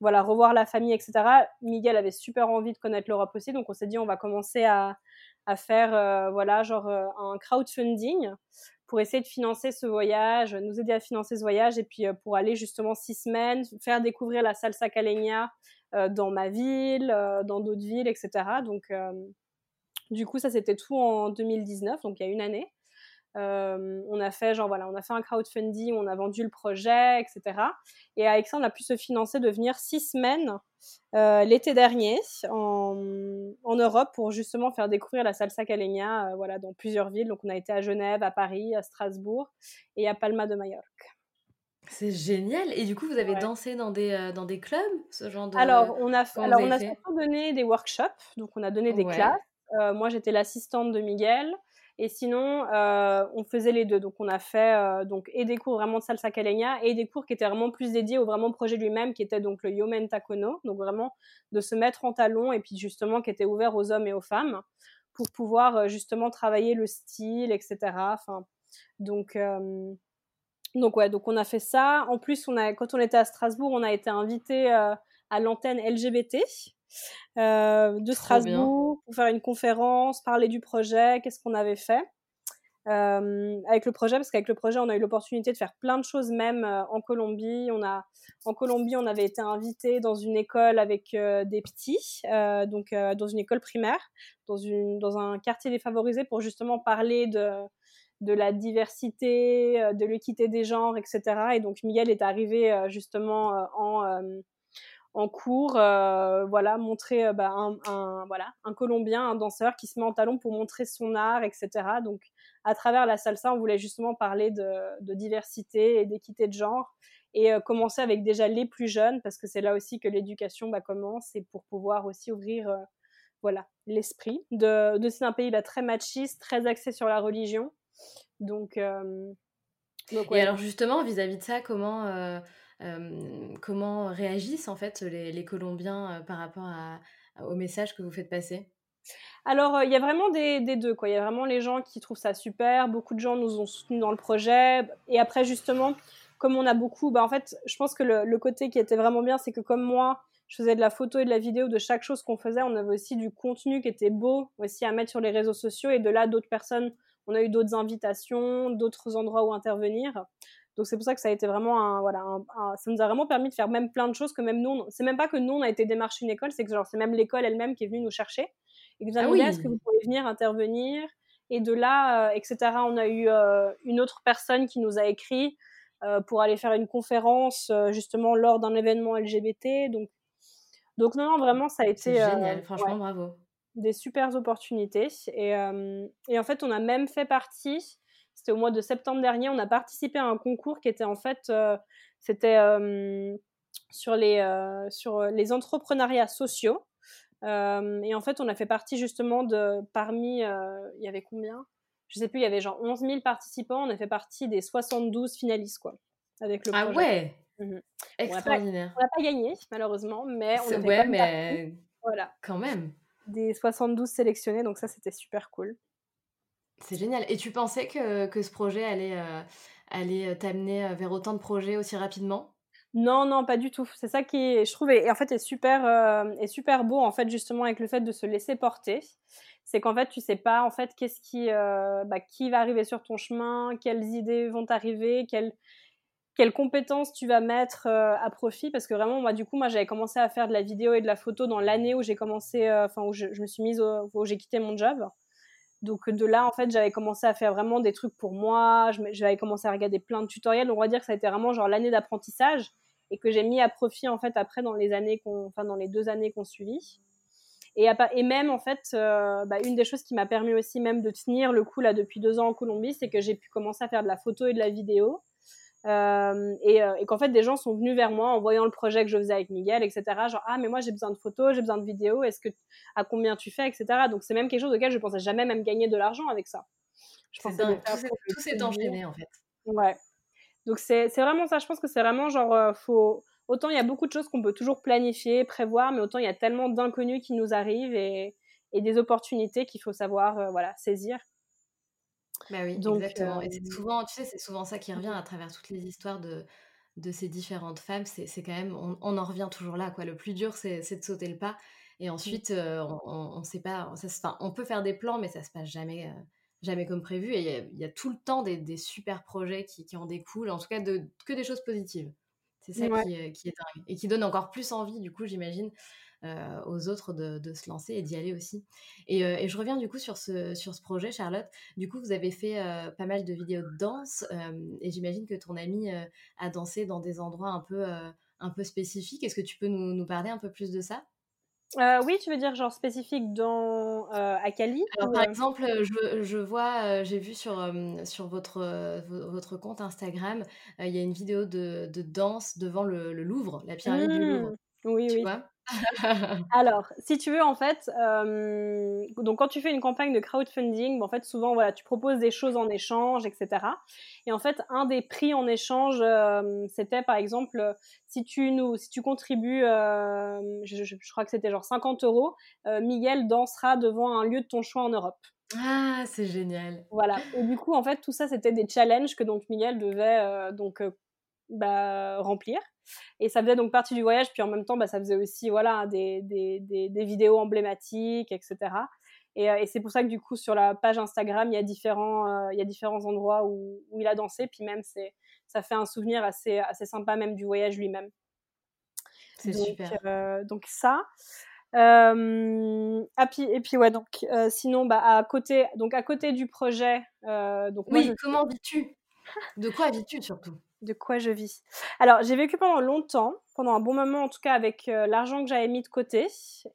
voilà, revoir la famille, etc. Miguel avait super envie de connaître l'Europe aussi, donc on s'est dit on va commencer à, à faire, voilà, genre un crowdfunding pour essayer de financer ce voyage, nous aider à financer ce voyage et puis pour aller justement six semaines, faire découvrir la salsa caleña euh, dans ma ville, euh, dans d'autres villes, etc. Donc, euh, du coup, ça c'était tout en 2019, donc il y a une année. On a fait genre voilà, on a fait un crowdfunding, on a vendu le projet, etc. Et on a pu se financer de venir six semaines l'été dernier en, en, Europe pour justement faire découvrir la salsa caleña, voilà, dans plusieurs villes. Donc on a été à Genève, à Paris, à Strasbourg et à Palma de Majorque. C'est génial. Et du coup, vous avez dansé dans des, euh, dans des clubs, ce genre de... Alors, on a, alors, on a surtout donné des workshops, donc on a donné des classes. Euh, moi, j'étais l'assistante de Miguel. Et sinon, euh, on faisait les deux. Donc, on a fait donc, et des cours vraiment de salsa caleña et des cours qui étaient vraiment plus dédiés au vraiment projet lui-même, qui était donc le Yomen Takono. Donc, vraiment de se mettre en talon et puis justement qui était ouvert aux hommes et aux femmes pour pouvoir justement travailler le style, etc. Enfin, donc, Donc ouais, donc on a fait ça. En plus, on a, quand on était à Strasbourg, on a été invité à l'antenne LGBT de Strasbourg pour faire une conférence, parler du projet, qu'est-ce qu'on avait fait. Euh, avec le projet, parce qu'avec le projet, on a eu l'opportunité de faire plein de choses, même euh, en Colombie. On a, en Colombie, on avait été invité dans une école avec euh, des petits, donc dans une école primaire, dans, une, dans un quartier défavorisé, pour justement parler de, de la diversité, de l'équité des genres, etc. Et donc Miguel est arrivé justement en en cours, euh, voilà, montrer bah, un, un, voilà, un Colombien, un danseur qui se met en talon pour montrer son art, etc. Donc, à travers la salsa, on voulait justement parler de, diversité et d'équité de genre et euh, commencer avec déjà les plus jeunes parce que c'est là aussi que l'éducation bah, commence et pour pouvoir aussi ouvrir euh, voilà l'esprit de, de c'est un pays bah, très machiste, très axé sur la religion. Donc, donc et alors justement vis-à-vis de ça, comment comment réagissent en fait les, Colombiens par rapport au message que vous faites passer? Alors, il y a vraiment des, deux. Quoi. Il y a vraiment les gens qui trouvent ça super. Beaucoup de gens nous ont soutenus dans le projet. Et après, justement, comme on a beaucoup, bah, en fait, je pense que le, côté qui était vraiment bien, c'est que comme moi, je faisais de la photo et de la vidéo de chaque chose qu'on faisait. On avait aussi du contenu qui était beau aussi à mettre sur les réseaux sociaux. Et de là, d'autres personnes, on a eu d'autres invitations, d'autres endroits où intervenir. Donc c'est pour ça que ça a été vraiment un, voilà, ça nous a vraiment permis de faire même plein de choses que même nous, c'est même pas que nous on a été démarcher une école, c'est que genre c'est même l'école elle-même qui est venue nous chercher et qui nous a ah demandé est-ce que vous pouvez venir intervenir et de là, euh, etc. On a eu euh, une autre personne qui nous a écrit euh, pour aller faire une conférence justement lors d'un événement LGBT. Donc, donc non, non, vraiment ça a été génial, franchement bravo. Des super opportunités et, et en fait on a même fait partie c'était au mois de septembre dernier. On a participé à un concours qui était en fait, euh, c'était euh, sur les euh, sur les entrepreneuriats sociaux. et en fait, on a fait partie justement de parmi, il y avait combien? Je sais plus, il y avait genre 11 000 participants. On a fait partie des 72 finalistes quoi. Avec le ah ouais. Mmh Extraordinaire. On n'a pas, gagné malheureusement, mais on a ouais, mais voilà. Quand même. Des 72 sélectionnés, donc ça c'était super cool. C'est génial. Et tu pensais que, que ce projet allait, euh, allait euh, t'amener euh, vers autant de projets aussi rapidement? Non, non, pas du tout. C'est ça qui, je trouve, et en fait, est super, est super beau, en fait, justement, avec le fait de se laisser porter. C'est qu'en fait, tu sais pas, en fait, qu'est-ce qui, bah, qui va arriver sur ton chemin, quelles idées vont t'arriver, quelles, quelles compétences tu vas mettre à profit parce que vraiment moi du coup moi j'avais commencé à faire de la vidéo et de la photo dans l'année où j'ai commencé enfin où je, je, me suis mise où j'ai quitté mon job donc de là, en fait, j'avais commencé à faire vraiment des trucs pour moi. J'avais commencé à regarder plein de tutoriels. On va dire que ça a été vraiment genre l'année d'apprentissage et que j'ai mis à profit en fait après dans les années qu'on, enfin dans les deux années qu'on suivit. Et, et même en fait, euh, bah, une des choses qui m'a permis aussi même de tenir le coup là depuis deux ans en Colombie, c'est que j'ai pu commencer à faire de la photo et de la vidéo. Euh, euh, et, qu'en fait, des gens sont venus vers moi en voyant le projet que je faisais avec Miguel, etc. Genre, ah, mais moi, j'ai besoin de photos, j'ai besoin de vidéos, est-ce que, à combien tu fais, etc. Donc, c'est même quelque chose auquel je pensais jamais même gagner de l'argent avec ça. Je pensais tout s'est enchaîné, en fait. Ouais. Donc, c'est vraiment ça. Je pense que c'est vraiment genre, euh, faut. Autant il y a beaucoup de choses qu'on peut toujours planifier, prévoir, mais autant il y a tellement d'inconnus qui nous arrivent et, et des opportunités qu'il faut savoir, voilà, saisir. Bah oui, exactement. Et c'est souvent, tu sais, c'est souvent ça qui revient à travers toutes les histoires de, de ces différentes femmes. C'est, quand même, on, on, en revient toujours là, quoi. Le plus dur, c'est, de sauter le pas. Et mmh. ensuite, on, on, sait pas, ça, on peut faire des plans, mais ça se passe jamais, jamais comme prévu. Et il y, a tout le temps des, des super projets qui, qui, en découlent, en tout cas de, que des choses positives. C'est ça qui, qui, est dingue. Et qui donne encore plus envie, du coup, j'imagine, euh, aux autres de, se lancer et d'y aller aussi. Euh, et, je reviens du coup sur ce, sur ce projet, Charlotte. Du coup, vous avez fait euh, pas mal de vidéos de danse et j'imagine que ton ami a dansé dans des endroits un peu, un peu spécifiques. Est-ce que tu peux nous, nous, parler un peu plus de ça? Oui, tu veux dire genre spécifique dans à Cali Par exemple, je, je vois, j'ai vu sur, sur votre, votre compte Instagram, il y a une vidéo de, de danse devant le, Louvre, la pyramide du Louvre. Mmh. Oui, oui. *laughs* Alors, si tu veux, en fait, euh, donc quand tu fais une campagne de crowdfunding, en fait, souvent, voilà, tu proposes des choses en échange, etc. Et en fait, un des prix en échange, euh, c'était par exemple, si tu nous, si tu contribues, euh, je, crois que c'était genre 50 euros, Miguel dansera devant un lieu de ton choix en Europe. Ah, c'est génial. Voilà. Et du coup, en fait, tout ça, c'était des challenges que donc Miguel devait donc bah, remplir. Et ça faisait donc partie du voyage, puis en même temps, bah, ça faisait aussi voilà, des, des, des, vidéos emblématiques, etc. Et, et c'est pour ça que du coup, sur la page Instagram, il y a différents, il y a différents endroits où, où, il a dansé, puis même, c'est, ça fait un souvenir assez, assez sympa même du voyage lui-même. C'est super. donc ça. Euh, ah, puis, et puis ouais, donc sinon, bah, à côté, donc à côté du projet. donc oui, comment vis-tu? De quoi vis-tu surtout? De quoi je vis. Alors, j'ai vécu pendant longtemps, pendant un bon moment en tout cas, avec euh, l'argent que j'avais mis de côté.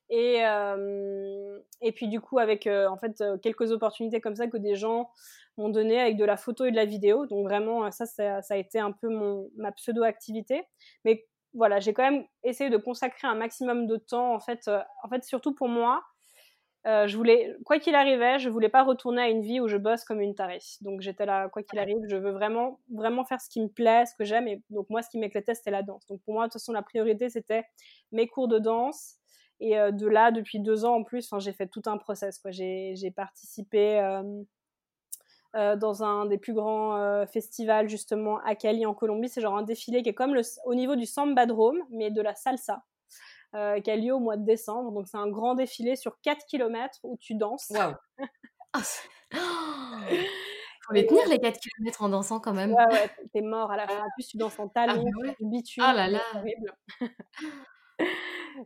Et, euh, et puis, du coup, avec euh, en fait quelques opportunités comme ça que des gens m'ont donné avec de la photo et de la vidéo. Donc, vraiment, ça, ça, ça a été un peu mon, ma pseudo-activité. Mais voilà, j'ai quand même essayé de consacrer un maximum de temps, en fait, en fait surtout pour moi, euh, je voulais, quoi qu'il arrivait, je voulais pas retourner à une vie où je bosse comme une tarée. Donc j'étais là, quoi qu'il arrive, je veux vraiment, vraiment faire ce qui me plaît, ce que j'aime. Et donc moi, ce qui m'éclatait, c'était la danse. Donc pour moi, de toute façon, la priorité, c'était mes cours de danse. Et euh, de là, depuis deux ans en plus, j'ai fait tout un process. Quoi. J'ai, participé euh, dans un des plus grands festivals, justement, à Cali, en Colombie. C'est genre un défilé qui est comme le, au niveau du Samba Drome, mais de la salsa. Euh, qui a lieu au mois de décembre. Donc c'est un grand défilé sur 4 km où tu danses. Waouh ah, *laughs* Faut les tenir les 4 km en dansant quand même. Ouais, ouais, t'es mort à la fin. En plus, tu danses en talons, ah, ouais. bitume. Ah là là horrible. *laughs*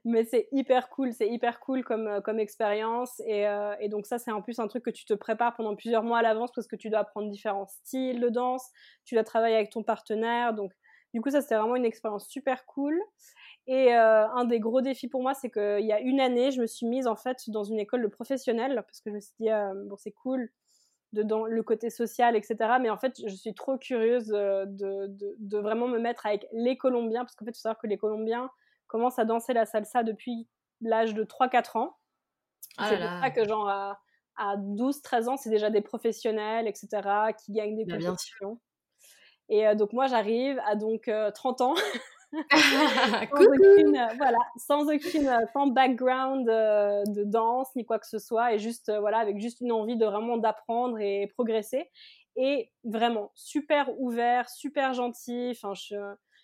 mais c'est hyper cool, c'est hyper cool comme, euh, comme expérience. Et, euh, et, donc ça, c'est en plus un truc que tu te prépares pendant plusieurs mois à l'avance parce que tu dois apprendre différents styles de danse, tu dois travailler avec ton partenaire. Donc du coup, ça, c'était vraiment une expérience super cool. Et euh, un des gros défis pour moi, c'est qu'il y a une année, je me suis mise en fait dans une école de professionnel parce que je me suis dit, euh, bon, c'est cool de, dans le côté social, etc. Mais en fait, je suis trop curieuse euh, de, de, vraiment me mettre avec les Colombiens parce qu'en fait, il faut savoir que les Colombiens commencent à danser la salsa depuis l'âge de 3-4 ans. Ah c'est pour ça que, genre, à, à 12-13 ans, c'est déjà des professionnels, etc., qui gagnent des bah, compétitions. Et donc, moi, j'arrive à donc 30 ans. *laughs* *laughs* sans aucune, euh, voilà, sans aucune, euh, sans background euh, de danse ni quoi que ce soit, et juste, voilà, avec juste une envie de vraiment d'apprendre et progresser. Et vraiment super ouvert, super gentil. Enfin, je,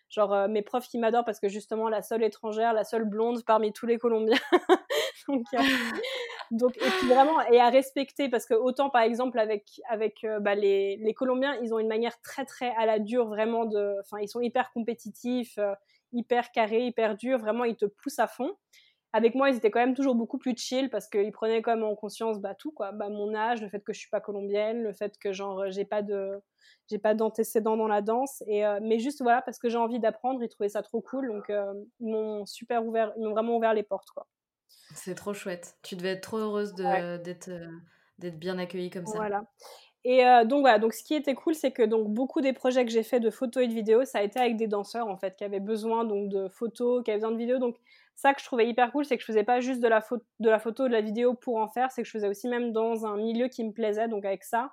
genre mes profs qui m'adorent parce que justement la seule étrangère, la seule blonde parmi tous les Colombiens. *laughs* *laughs* donc, donc, et vraiment, et à respecter parce que autant par exemple avec avec bah, les, les Colombiens, ils ont une manière très très à la dure vraiment de, enfin ils sont hyper compétitifs, hyper carrés, hyper durs, vraiment ils te poussent à fond. Avec moi, ils étaient quand même toujours beaucoup plus chill parce qu'ils prenaient quand même en conscience bah, tout, quoi. Bah, mon âge, le fait que je suis pas colombienne, le fait que genre j'ai pas de j'ai pas d'antécédents dans la danse et euh, mais juste voilà parce que j'ai envie d'apprendre, ils trouvaient ça trop cool donc euh, ils m'ont super ouvert, ils m'ont vraiment ouvert les portes quoi. C'est trop chouette. Tu devais être trop heureuse d'être euh, d'être bien accueillie comme ça. Voilà. Et donc voilà, donc ce qui était cool, c'est que donc beaucoup des projets que j'ai fait de photos et de vidéos, ça a été avec des danseurs en fait, qui avaient besoin donc de photos, qui avaient besoin de vidéos. Donc ça que je trouvais hyper cool, c'est que je faisais pas juste de la, de la photo, de la vidéo pour en faire, c'est que je faisais aussi même dans un milieu qui me plaisait. Donc avec ça,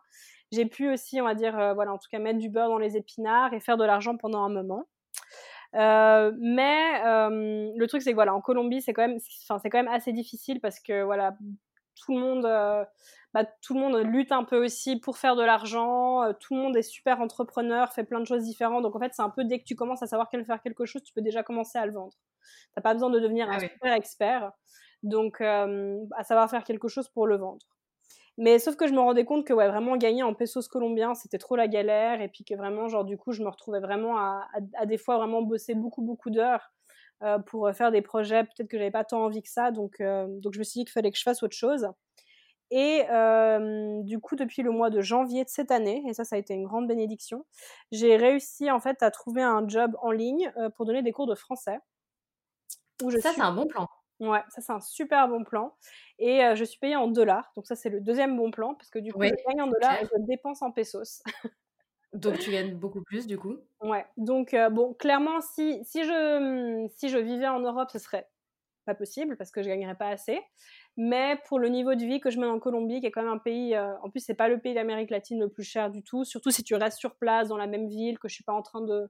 j'ai pu aussi, on va dire, voilà, en tout cas mettre du beurre dans les épinards et faire de l'argent pendant un moment. Euh, mais euh, le truc c'est que voilà en Colombie c'est quand même enfin c'est quand même assez difficile parce que voilà tout le monde euh, bah, tout le monde lutte un peu aussi pour faire de l'argent tout le monde est super entrepreneur fait plein de choses différentes. Donc en fait c'est un peu dès que tu commences à savoir faire quelque chose tu peux déjà commencer à le vendre. T'as pas besoin de devenir ah un super expert. Donc à savoir faire quelque chose pour le vendre mais sauf que je me rendais compte que ouais, vraiment gagner en pesos colombiens, c'était trop la galère. Et puis que vraiment, genre, du coup, je me retrouvais vraiment à, à, des fois vraiment bosser beaucoup, beaucoup d'heures euh, pour faire des projets. Peut-être que j'avais pas tant envie que ça. Donc, euh, donc je me suis dit qu'il fallait que je fasse autre chose. Et euh, du coup, depuis le mois de janvier de cette année, et ça, ça a été une grande bénédiction, j'ai réussi en fait à trouver un job en ligne pour donner des cours de français. Où je ça, c'est un bon plan. Ouais, ça c'est un super bon plan. Et je suis payée en dollars. Donc ça c'est le deuxième bon plan parce que du coup je gagne en dollars et je dépense en pesos. donc tu gagnes beaucoup plus du coup? Ouais. Donc bon, clairement si si je mmh, si je vivais en Europe, ce serait pas possible parce que je gagnerais pas assez. Mais pour le niveau de vie que je mène en Colombie, qui est quand même un pays, en plus c'est pas le pays d'Amérique latine le plus cher du tout, surtout si tu restes sur place dans la même ville, que je suis pas en train de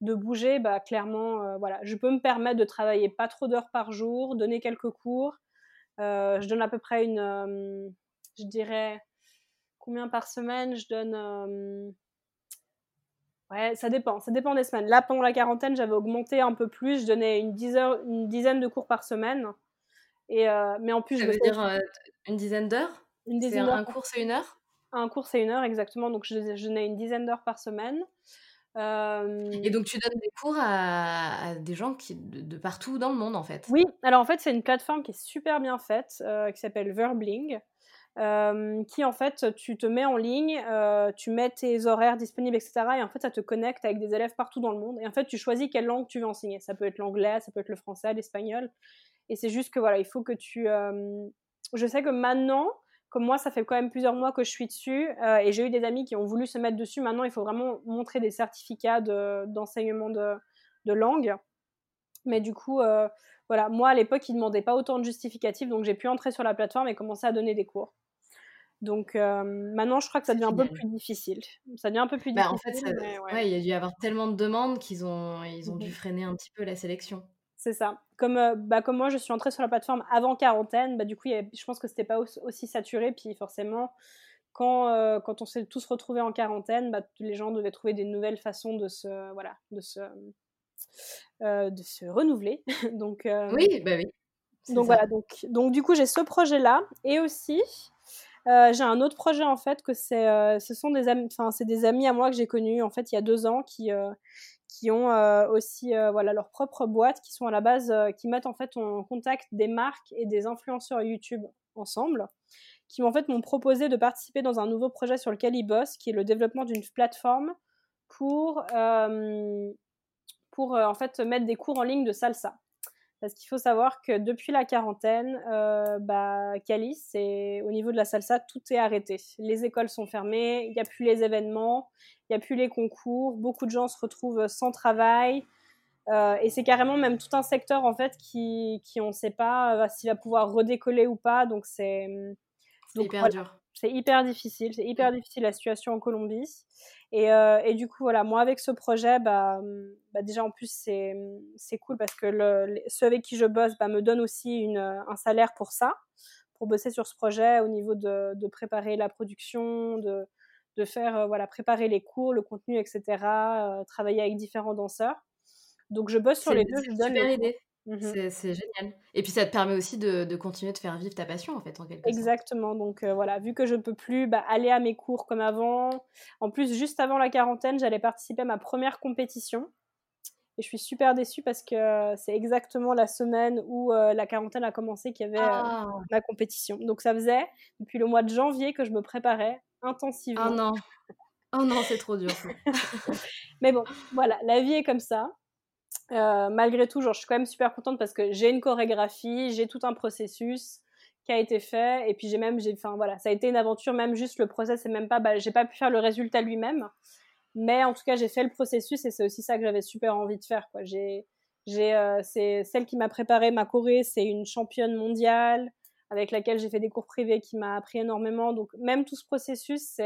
de bouger, bah, clairement, euh, voilà, je peux me permettre de travailler pas trop d'heures par jour, donner quelques cours. Euh, je donne à peu près une, euh, je dirais, combien par semaine? Je donne. Ouais, ça dépend. Ça dépend des semaines. Là, pendant la quarantaine, j'avais augmenté un peu plus. Je donnais une, une dizaine de cours par semaine. Et, mais en plus, ça je veut dire une dizaine d'heures? Une dizaine Un cours, c'est une heure? Un cours, c'est une heure, exactement. Donc, je, donnais une dizaine d'heures par semaine. Et donc, tu donnes des cours à, des gens qui, de, partout dans le monde, en fait? Oui, alors en fait, c'est une plateforme qui est super bien faite, qui s'appelle Verbling qui en fait, tu te mets en ligne, tu mets tes horaires disponibles, etc. Et en fait, ça te connecte avec des élèves partout dans le monde. Et en fait, tu choisis quelle langue tu veux enseigner. Ça peut être l'anglais, ça peut être le français, l'espagnol. Et c'est juste que voilà, il faut que tu. Je sais que maintenant, comme moi, ça fait quand même plusieurs mois que je suis dessus, et j'ai eu des amis qui ont voulu se mettre dessus. Maintenant, il faut vraiment montrer des certificats d'enseignement de, de, langue. Mais du coup, voilà, moi à l'époque, ils ne demandaient pas autant de justificatifs, donc j'ai pu entrer sur la plateforme et commencer à donner des cours. Donc maintenant, je crois que ça devient un peu plus difficile. Ça devient un peu plus difficile. Bah, en fait, il y a dû y avoir tellement de demandes qu'ils ont, ils ont dû mmh freiner un petit peu la sélection. C'est ça. Comme, bah, comme moi, je suis entrée sur la plateforme avant quarantaine, bah, du coup, je pense que c'était pas aussi saturé. Puis forcément, quand, quand on s'est tous retrouvés en quarantaine, bah, les gens devaient trouver des nouvelles façons de se, voilà, de se, de se renouveler. *laughs* donc, oui, bah oui. Donc voilà, donc, donc du coup j'ai ce projet-là et aussi euh, j'ai un autre projet en fait que c'est, euh, ce sont des c'est des amis à moi que j'ai connus en fait il y a deux ans qui euh, qui ont aussi voilà leur propre boîte, qui sont à la base, qui mettent en fait en contact des marques et des influenceurs YouTube ensemble, qui en fait m'ont proposé de participer dans un nouveau projet sur lequel ils qui est le développement d'une plateforme pour pour en fait mettre des cours en ligne de salsa. Parce qu'il faut savoir que depuis la quarantaine, euh, bah, Cali, c'est au niveau de la salsa, tout est arrêté. Les écoles sont fermées, il n'y a plus les événements, il n'y a plus les concours, beaucoup de gens se retrouvent sans travail. Euh, et c'est carrément même tout un secteur en fait qui, qui on ne sait pas euh, s'il va pouvoir redécoller ou pas. Donc c'est hyper dur. C'est hyper difficile, c'est hyper difficile la situation en Colombie. Et, euh, et, du coup, voilà, moi avec ce projet, bah, hum, bah déjà en plus c'est, c'est cool parce que le, ceux avec qui je bosse bah, me donnent aussi une, un salaire pour ça, pour bosser sur ce projet au niveau de, de préparer la production, de, de faire, euh, voilà, préparer les cours, le contenu, etc., euh, travailler avec différents danseurs. Donc je bosse sur les deux, je donne. Super idée. Mmh c'est génial. Et puis ça te permet aussi de, continuer de faire vivre ta passion en fait en quelque Exactement. Donc euh, voilà, vu que je ne peux plus bah, aller à mes cours comme avant. En plus, juste avant la quarantaine, j'allais participer à ma première compétition. Et je suis super déçue parce que c'est exactement la semaine où euh, la quarantaine a commencé qu'il y avait euh, ah. ma compétition. Donc ça faisait depuis le mois de janvier que je me préparais intensivement. Oh non. Oh non, c'est trop dur. *laughs* Mais bon, voilà, la vie est comme ça. Euh, malgré tout, je suis quand même super contente parce que j'ai une chorégraphie, j'ai tout un processus qui a été fait, et puis j'ai même, enfin voilà, ça a été une aventure, même juste le process, c'est même pas, j'ai pas pu faire le résultat lui-même, mais en tout cas, j'ai fait le processus, et c'est aussi ça que j'avais super envie de faire. J'ai, j'ai, euh, c'est celle qui m'a préparé ma choré, c'est une championne mondiale avec laquelle j'ai fait des cours privés qui m'a appris énormément, donc même tout ce processus,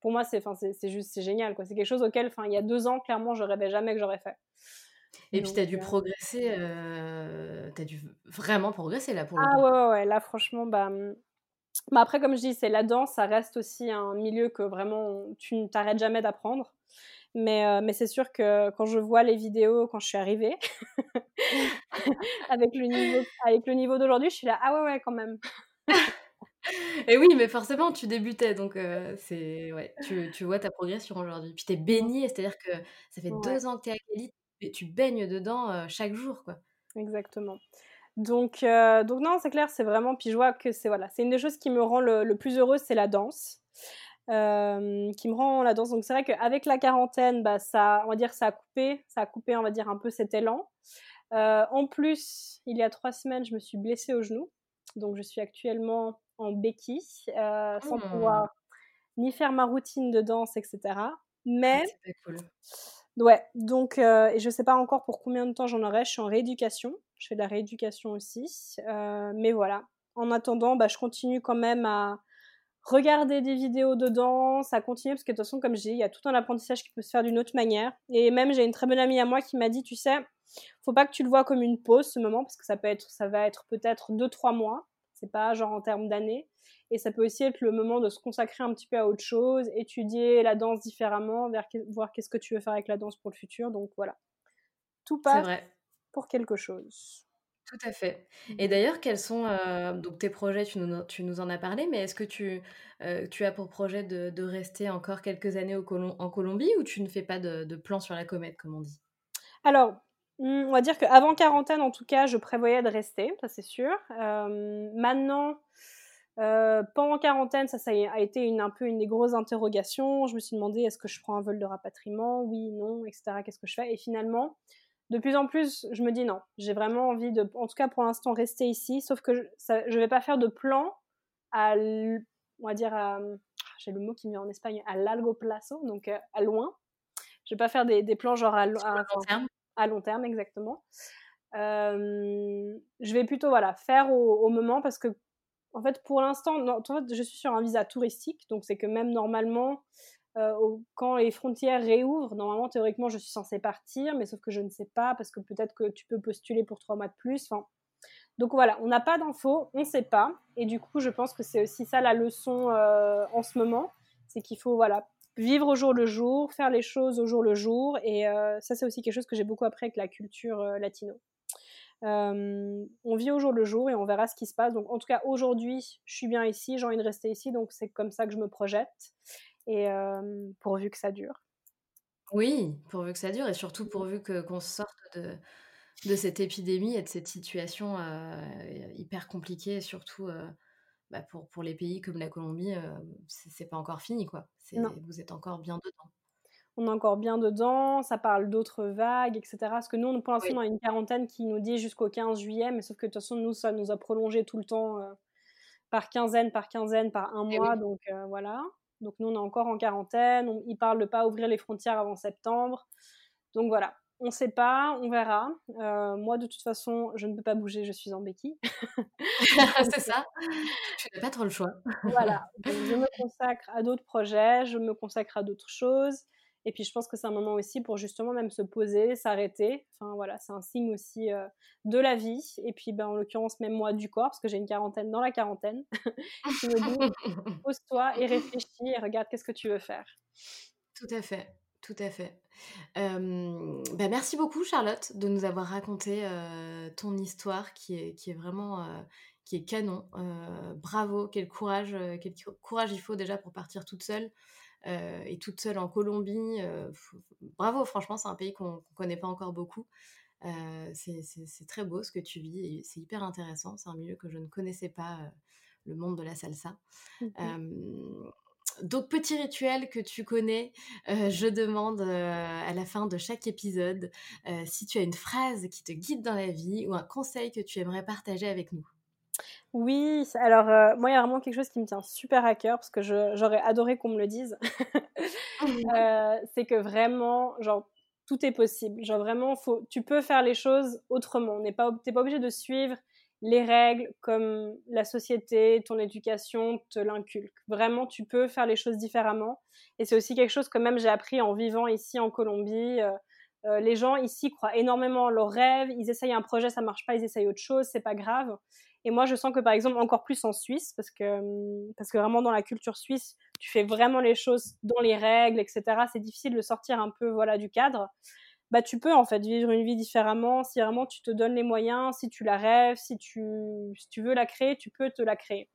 pour moi, c'est, c'est, juste, c'est génial, quoi. C'est quelque chose auquel, il y a deux ans, clairement, je rêvais jamais que j'aurais fait. Et puis, tu as dû progresser, euh, tu as dû vraiment progresser là pour le Ah ouais, ouais, ouais, là franchement, bah, bah, après comme je dis, c'est la danse, ça reste aussi un milieu que vraiment tu ne t'arrêtes jamais d'apprendre. Mais, mais c'est sûr que quand je vois les vidéos quand je suis arrivée, *laughs* avec le niveau, avec le niveau d'aujourd'hui, je suis là, ah ouais, ouais, quand même. Et oui, mais forcément, tu débutais, donc c'est ouais, tu, tu vois ta progression aujourd'hui. Puis tu es mmh. baignée, c'est-à-dire que ça fait deux ans que tu es à Cali, et tu baignes dedans chaque jour, quoi. Exactement. Donc, donc non, c'est clair, c'est vraiment. Puis je vois que c'est voilà, c'est une des choses qui me rend le, plus heureuse, c'est la danse, qui me rend la danse. Donc c'est vrai qu'avec la quarantaine, bah ça, on va dire, ça a coupé, ça a coupé, on va dire un peu cet élan. en plus, il y a trois semaines, je me suis blessée au genou, donc je suis actuellement en béquille, sans mmh. pouvoir ni faire ma routine de danse, etc. Ah, Mais cool. Ouais, donc, euh, et je sais pas encore pour combien de temps j'en aurai. Je suis en rééducation. Je fais de la rééducation aussi. Euh, mais voilà. En attendant, bah, je continue quand même à regarder des vidéos de danse, à continuer, parce que de toute façon, comme je dis, il y a tout un apprentissage qui peut se faire d'une autre manière. Et même, j'ai une très bonne amie à moi qui m'a dit, tu sais, faut pas que tu le vois comme une pause, ce moment, parce que ça peut être, ça va être peut-être deux, trois mois. C'est pas genre en termes d'années. Et ça peut aussi être le moment de se consacrer un petit peu à autre chose, étudier la danse différemment, voir qu'est-ce que tu veux faire avec la danse pour le futur. Donc voilà, tout passe pour quelque chose. Tout à fait. Et d'ailleurs, quels sont donc tes projets tu nous, tu nous en as parlé, mais est-ce que tu, tu as pour projet de, rester encore quelques années au en Colombie ou tu ne fais pas de, de plan sur la comète, comme on dit? Alors, on va dire qu'avant quarantaine, en tout cas, je prévoyais de rester, ça c'est sûr. maintenant, pendant quarantaine, ça, ça a été une, un peu une des grosses interrogations. Je me suis demandé est-ce que je prends un vol de rapatriement? Oui, non, etc. Qu'est-ce que je fais? Et finalement, de plus en plus, je me dis non, j'ai vraiment envie de, en tout cas pour l'instant, rester ici, sauf que je ne vais pas faire de plan à, on va dire, j'ai le mot qui me vient en Espagne, à largo plazo, donc euh, à loin. Je vais pas faire des, plans genre à, long terme. À long terme, exactement. Euh, je vais plutôt voilà faire au, moment parce que en fait pour l'instant, je suis sur un visa touristique, donc c'est que même normalement euh, quand les frontières réouvrent, normalement, théoriquement, je suis censée partir, mais sauf que je ne sais pas, parce que peut-être que tu peux postuler pour trois mois de plus. Donc voilà, on n'a pas d'infos, on ne sait pas. Et du coup, je pense que c'est aussi ça la leçon euh, en ce moment, c'est qu'il faut voilà vivre au jour le jour, faire les choses au jour le jour. Et euh, ça, c'est aussi quelque chose que j'ai beaucoup appris avec la culture latino. on vit au jour le jour et on verra ce qui se passe. Donc en tout cas, aujourd'hui, je suis bien ici, j'ai envie de rester ici, donc c'est comme ça que je me projette et pourvu que ça dure. Oui, pourvu que ça dure et surtout pourvu que qu'on sorte de, de cette épidémie et de cette situation hyper compliquée, surtout bah, pour, pour les pays comme la Colombie, c'est pas encore fini quoi. Vous êtes encore bien dedans. On est encore bien dedans, ça parle d'autres vagues, etc. Parce que nous, pour l'instant, on a une quarantaine qui nous dit jusqu'au 15 juillet, mais sauf que de toute façon, nous, ça nous a prolongé tout le temps par quinzaine, par quinzaine, par un mois. Donc voilà. Donc nous, on est encore en quarantaine. On, ils parlent de pas ouvrir les frontières avant septembre. Donc voilà, on ne sait pas, on verra. Euh, moi, de toute façon, je ne peux pas bouger, je suis en béquille. *laughs* c'est ça. Tu n'as pas trop le choix. voilà. *laughs* je me consacre à d'autres projets, je me consacre à d'autres choses. Et puis je pense que c'est un moment aussi pour justement même se poser, s'arrêter. Enfin voilà, c'est un signe aussi euh, de la vie. Et puis ben, en l'occurrence même moi du corps, parce que j'ai une quarantaine dans la quarantaine, qui me dit *laughs* pose-toi et réfléchis et regarde qu'est-ce que tu veux faire. Tout à fait. Tout à fait. bah merci beaucoup Charlotte de nous avoir raconté euh, ton histoire qui est, qui est vraiment euh, qui est canon. bravo, quel courage, quel courage il faut déjà pour partir toute seule. Et toute seule en Colombie. Bravo, franchement, c'est un pays qu'on ne connaît pas encore beaucoup. C'est très beau ce que tu vis et c'est hyper intéressant. C'est un milieu que je ne connaissais pas, le monde de la salsa. Mmh donc, petit rituel que tu connais, je demande à la fin de chaque épisode si tu as une phrase qui te guide dans la vie ou un conseil que tu aimerais partager avec nous. Oui, alors euh, moi, il y a vraiment quelque chose qui me tient super à cœur parce que j'aurais adoré qu'on me le dise. *laughs* *laughs* Euh, c'est que vraiment, genre, tout est possible. Genre, vraiment, faut, tu peux faire les choses autrement. Tu n'es pas, pas obligé de suivre les règles comme la société, ton éducation te l'inculque. Vraiment, tu peux faire les choses différemment. Et c'est aussi quelque chose que même j'ai appris en vivant ici en Colombie. Euh, les gens ici croient énormément en leurs rêves. Ils essayent un projet, ça marche pas, ils essayent autre chose, c'est pas grave. Et moi, je sens que par exemple, encore plus en Suisse, parce que, hum, parce que vraiment dans la culture suisse, tu fais vraiment les choses dans les règles, etc. C'est difficile de sortir un peu voilà, du cadre. Bah, tu peux en fait vivre une vie différemment si vraiment tu te donnes les moyens, si tu la rêves, si tu, si tu veux la créer, tu peux te la créer.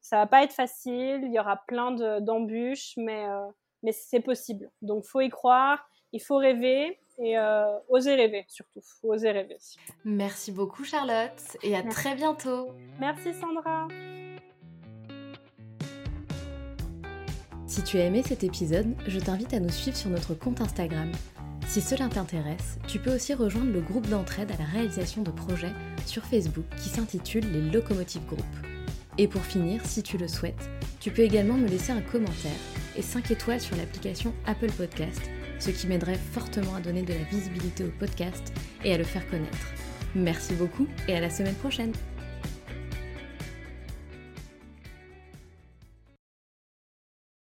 Ça va pas être facile, il y aura plein d'embûches, mais, euh, mais c'est possible. Donc, faut y croire, il faut rêver et euh, oser rêver surtout, oser rêver. Merci beaucoup Charlotte et à très bientôt. Merci Sandra. Si tu as aimé cet épisode, je t'invite à nous suivre sur notre compte Instagram. Si cela t'intéresse, tu peux aussi rejoindre le groupe d'entraide à la réalisation de projets sur Facebook qui s'intitule les Locomotive Group. Et pour finir, si tu le souhaites, tu peux également me laisser un commentaire et 5 étoiles sur l'application Apple Podcast ce qui m'aiderait fortement à donner de la visibilité au podcast et à le faire connaître. Merci beaucoup et à la semaine prochaine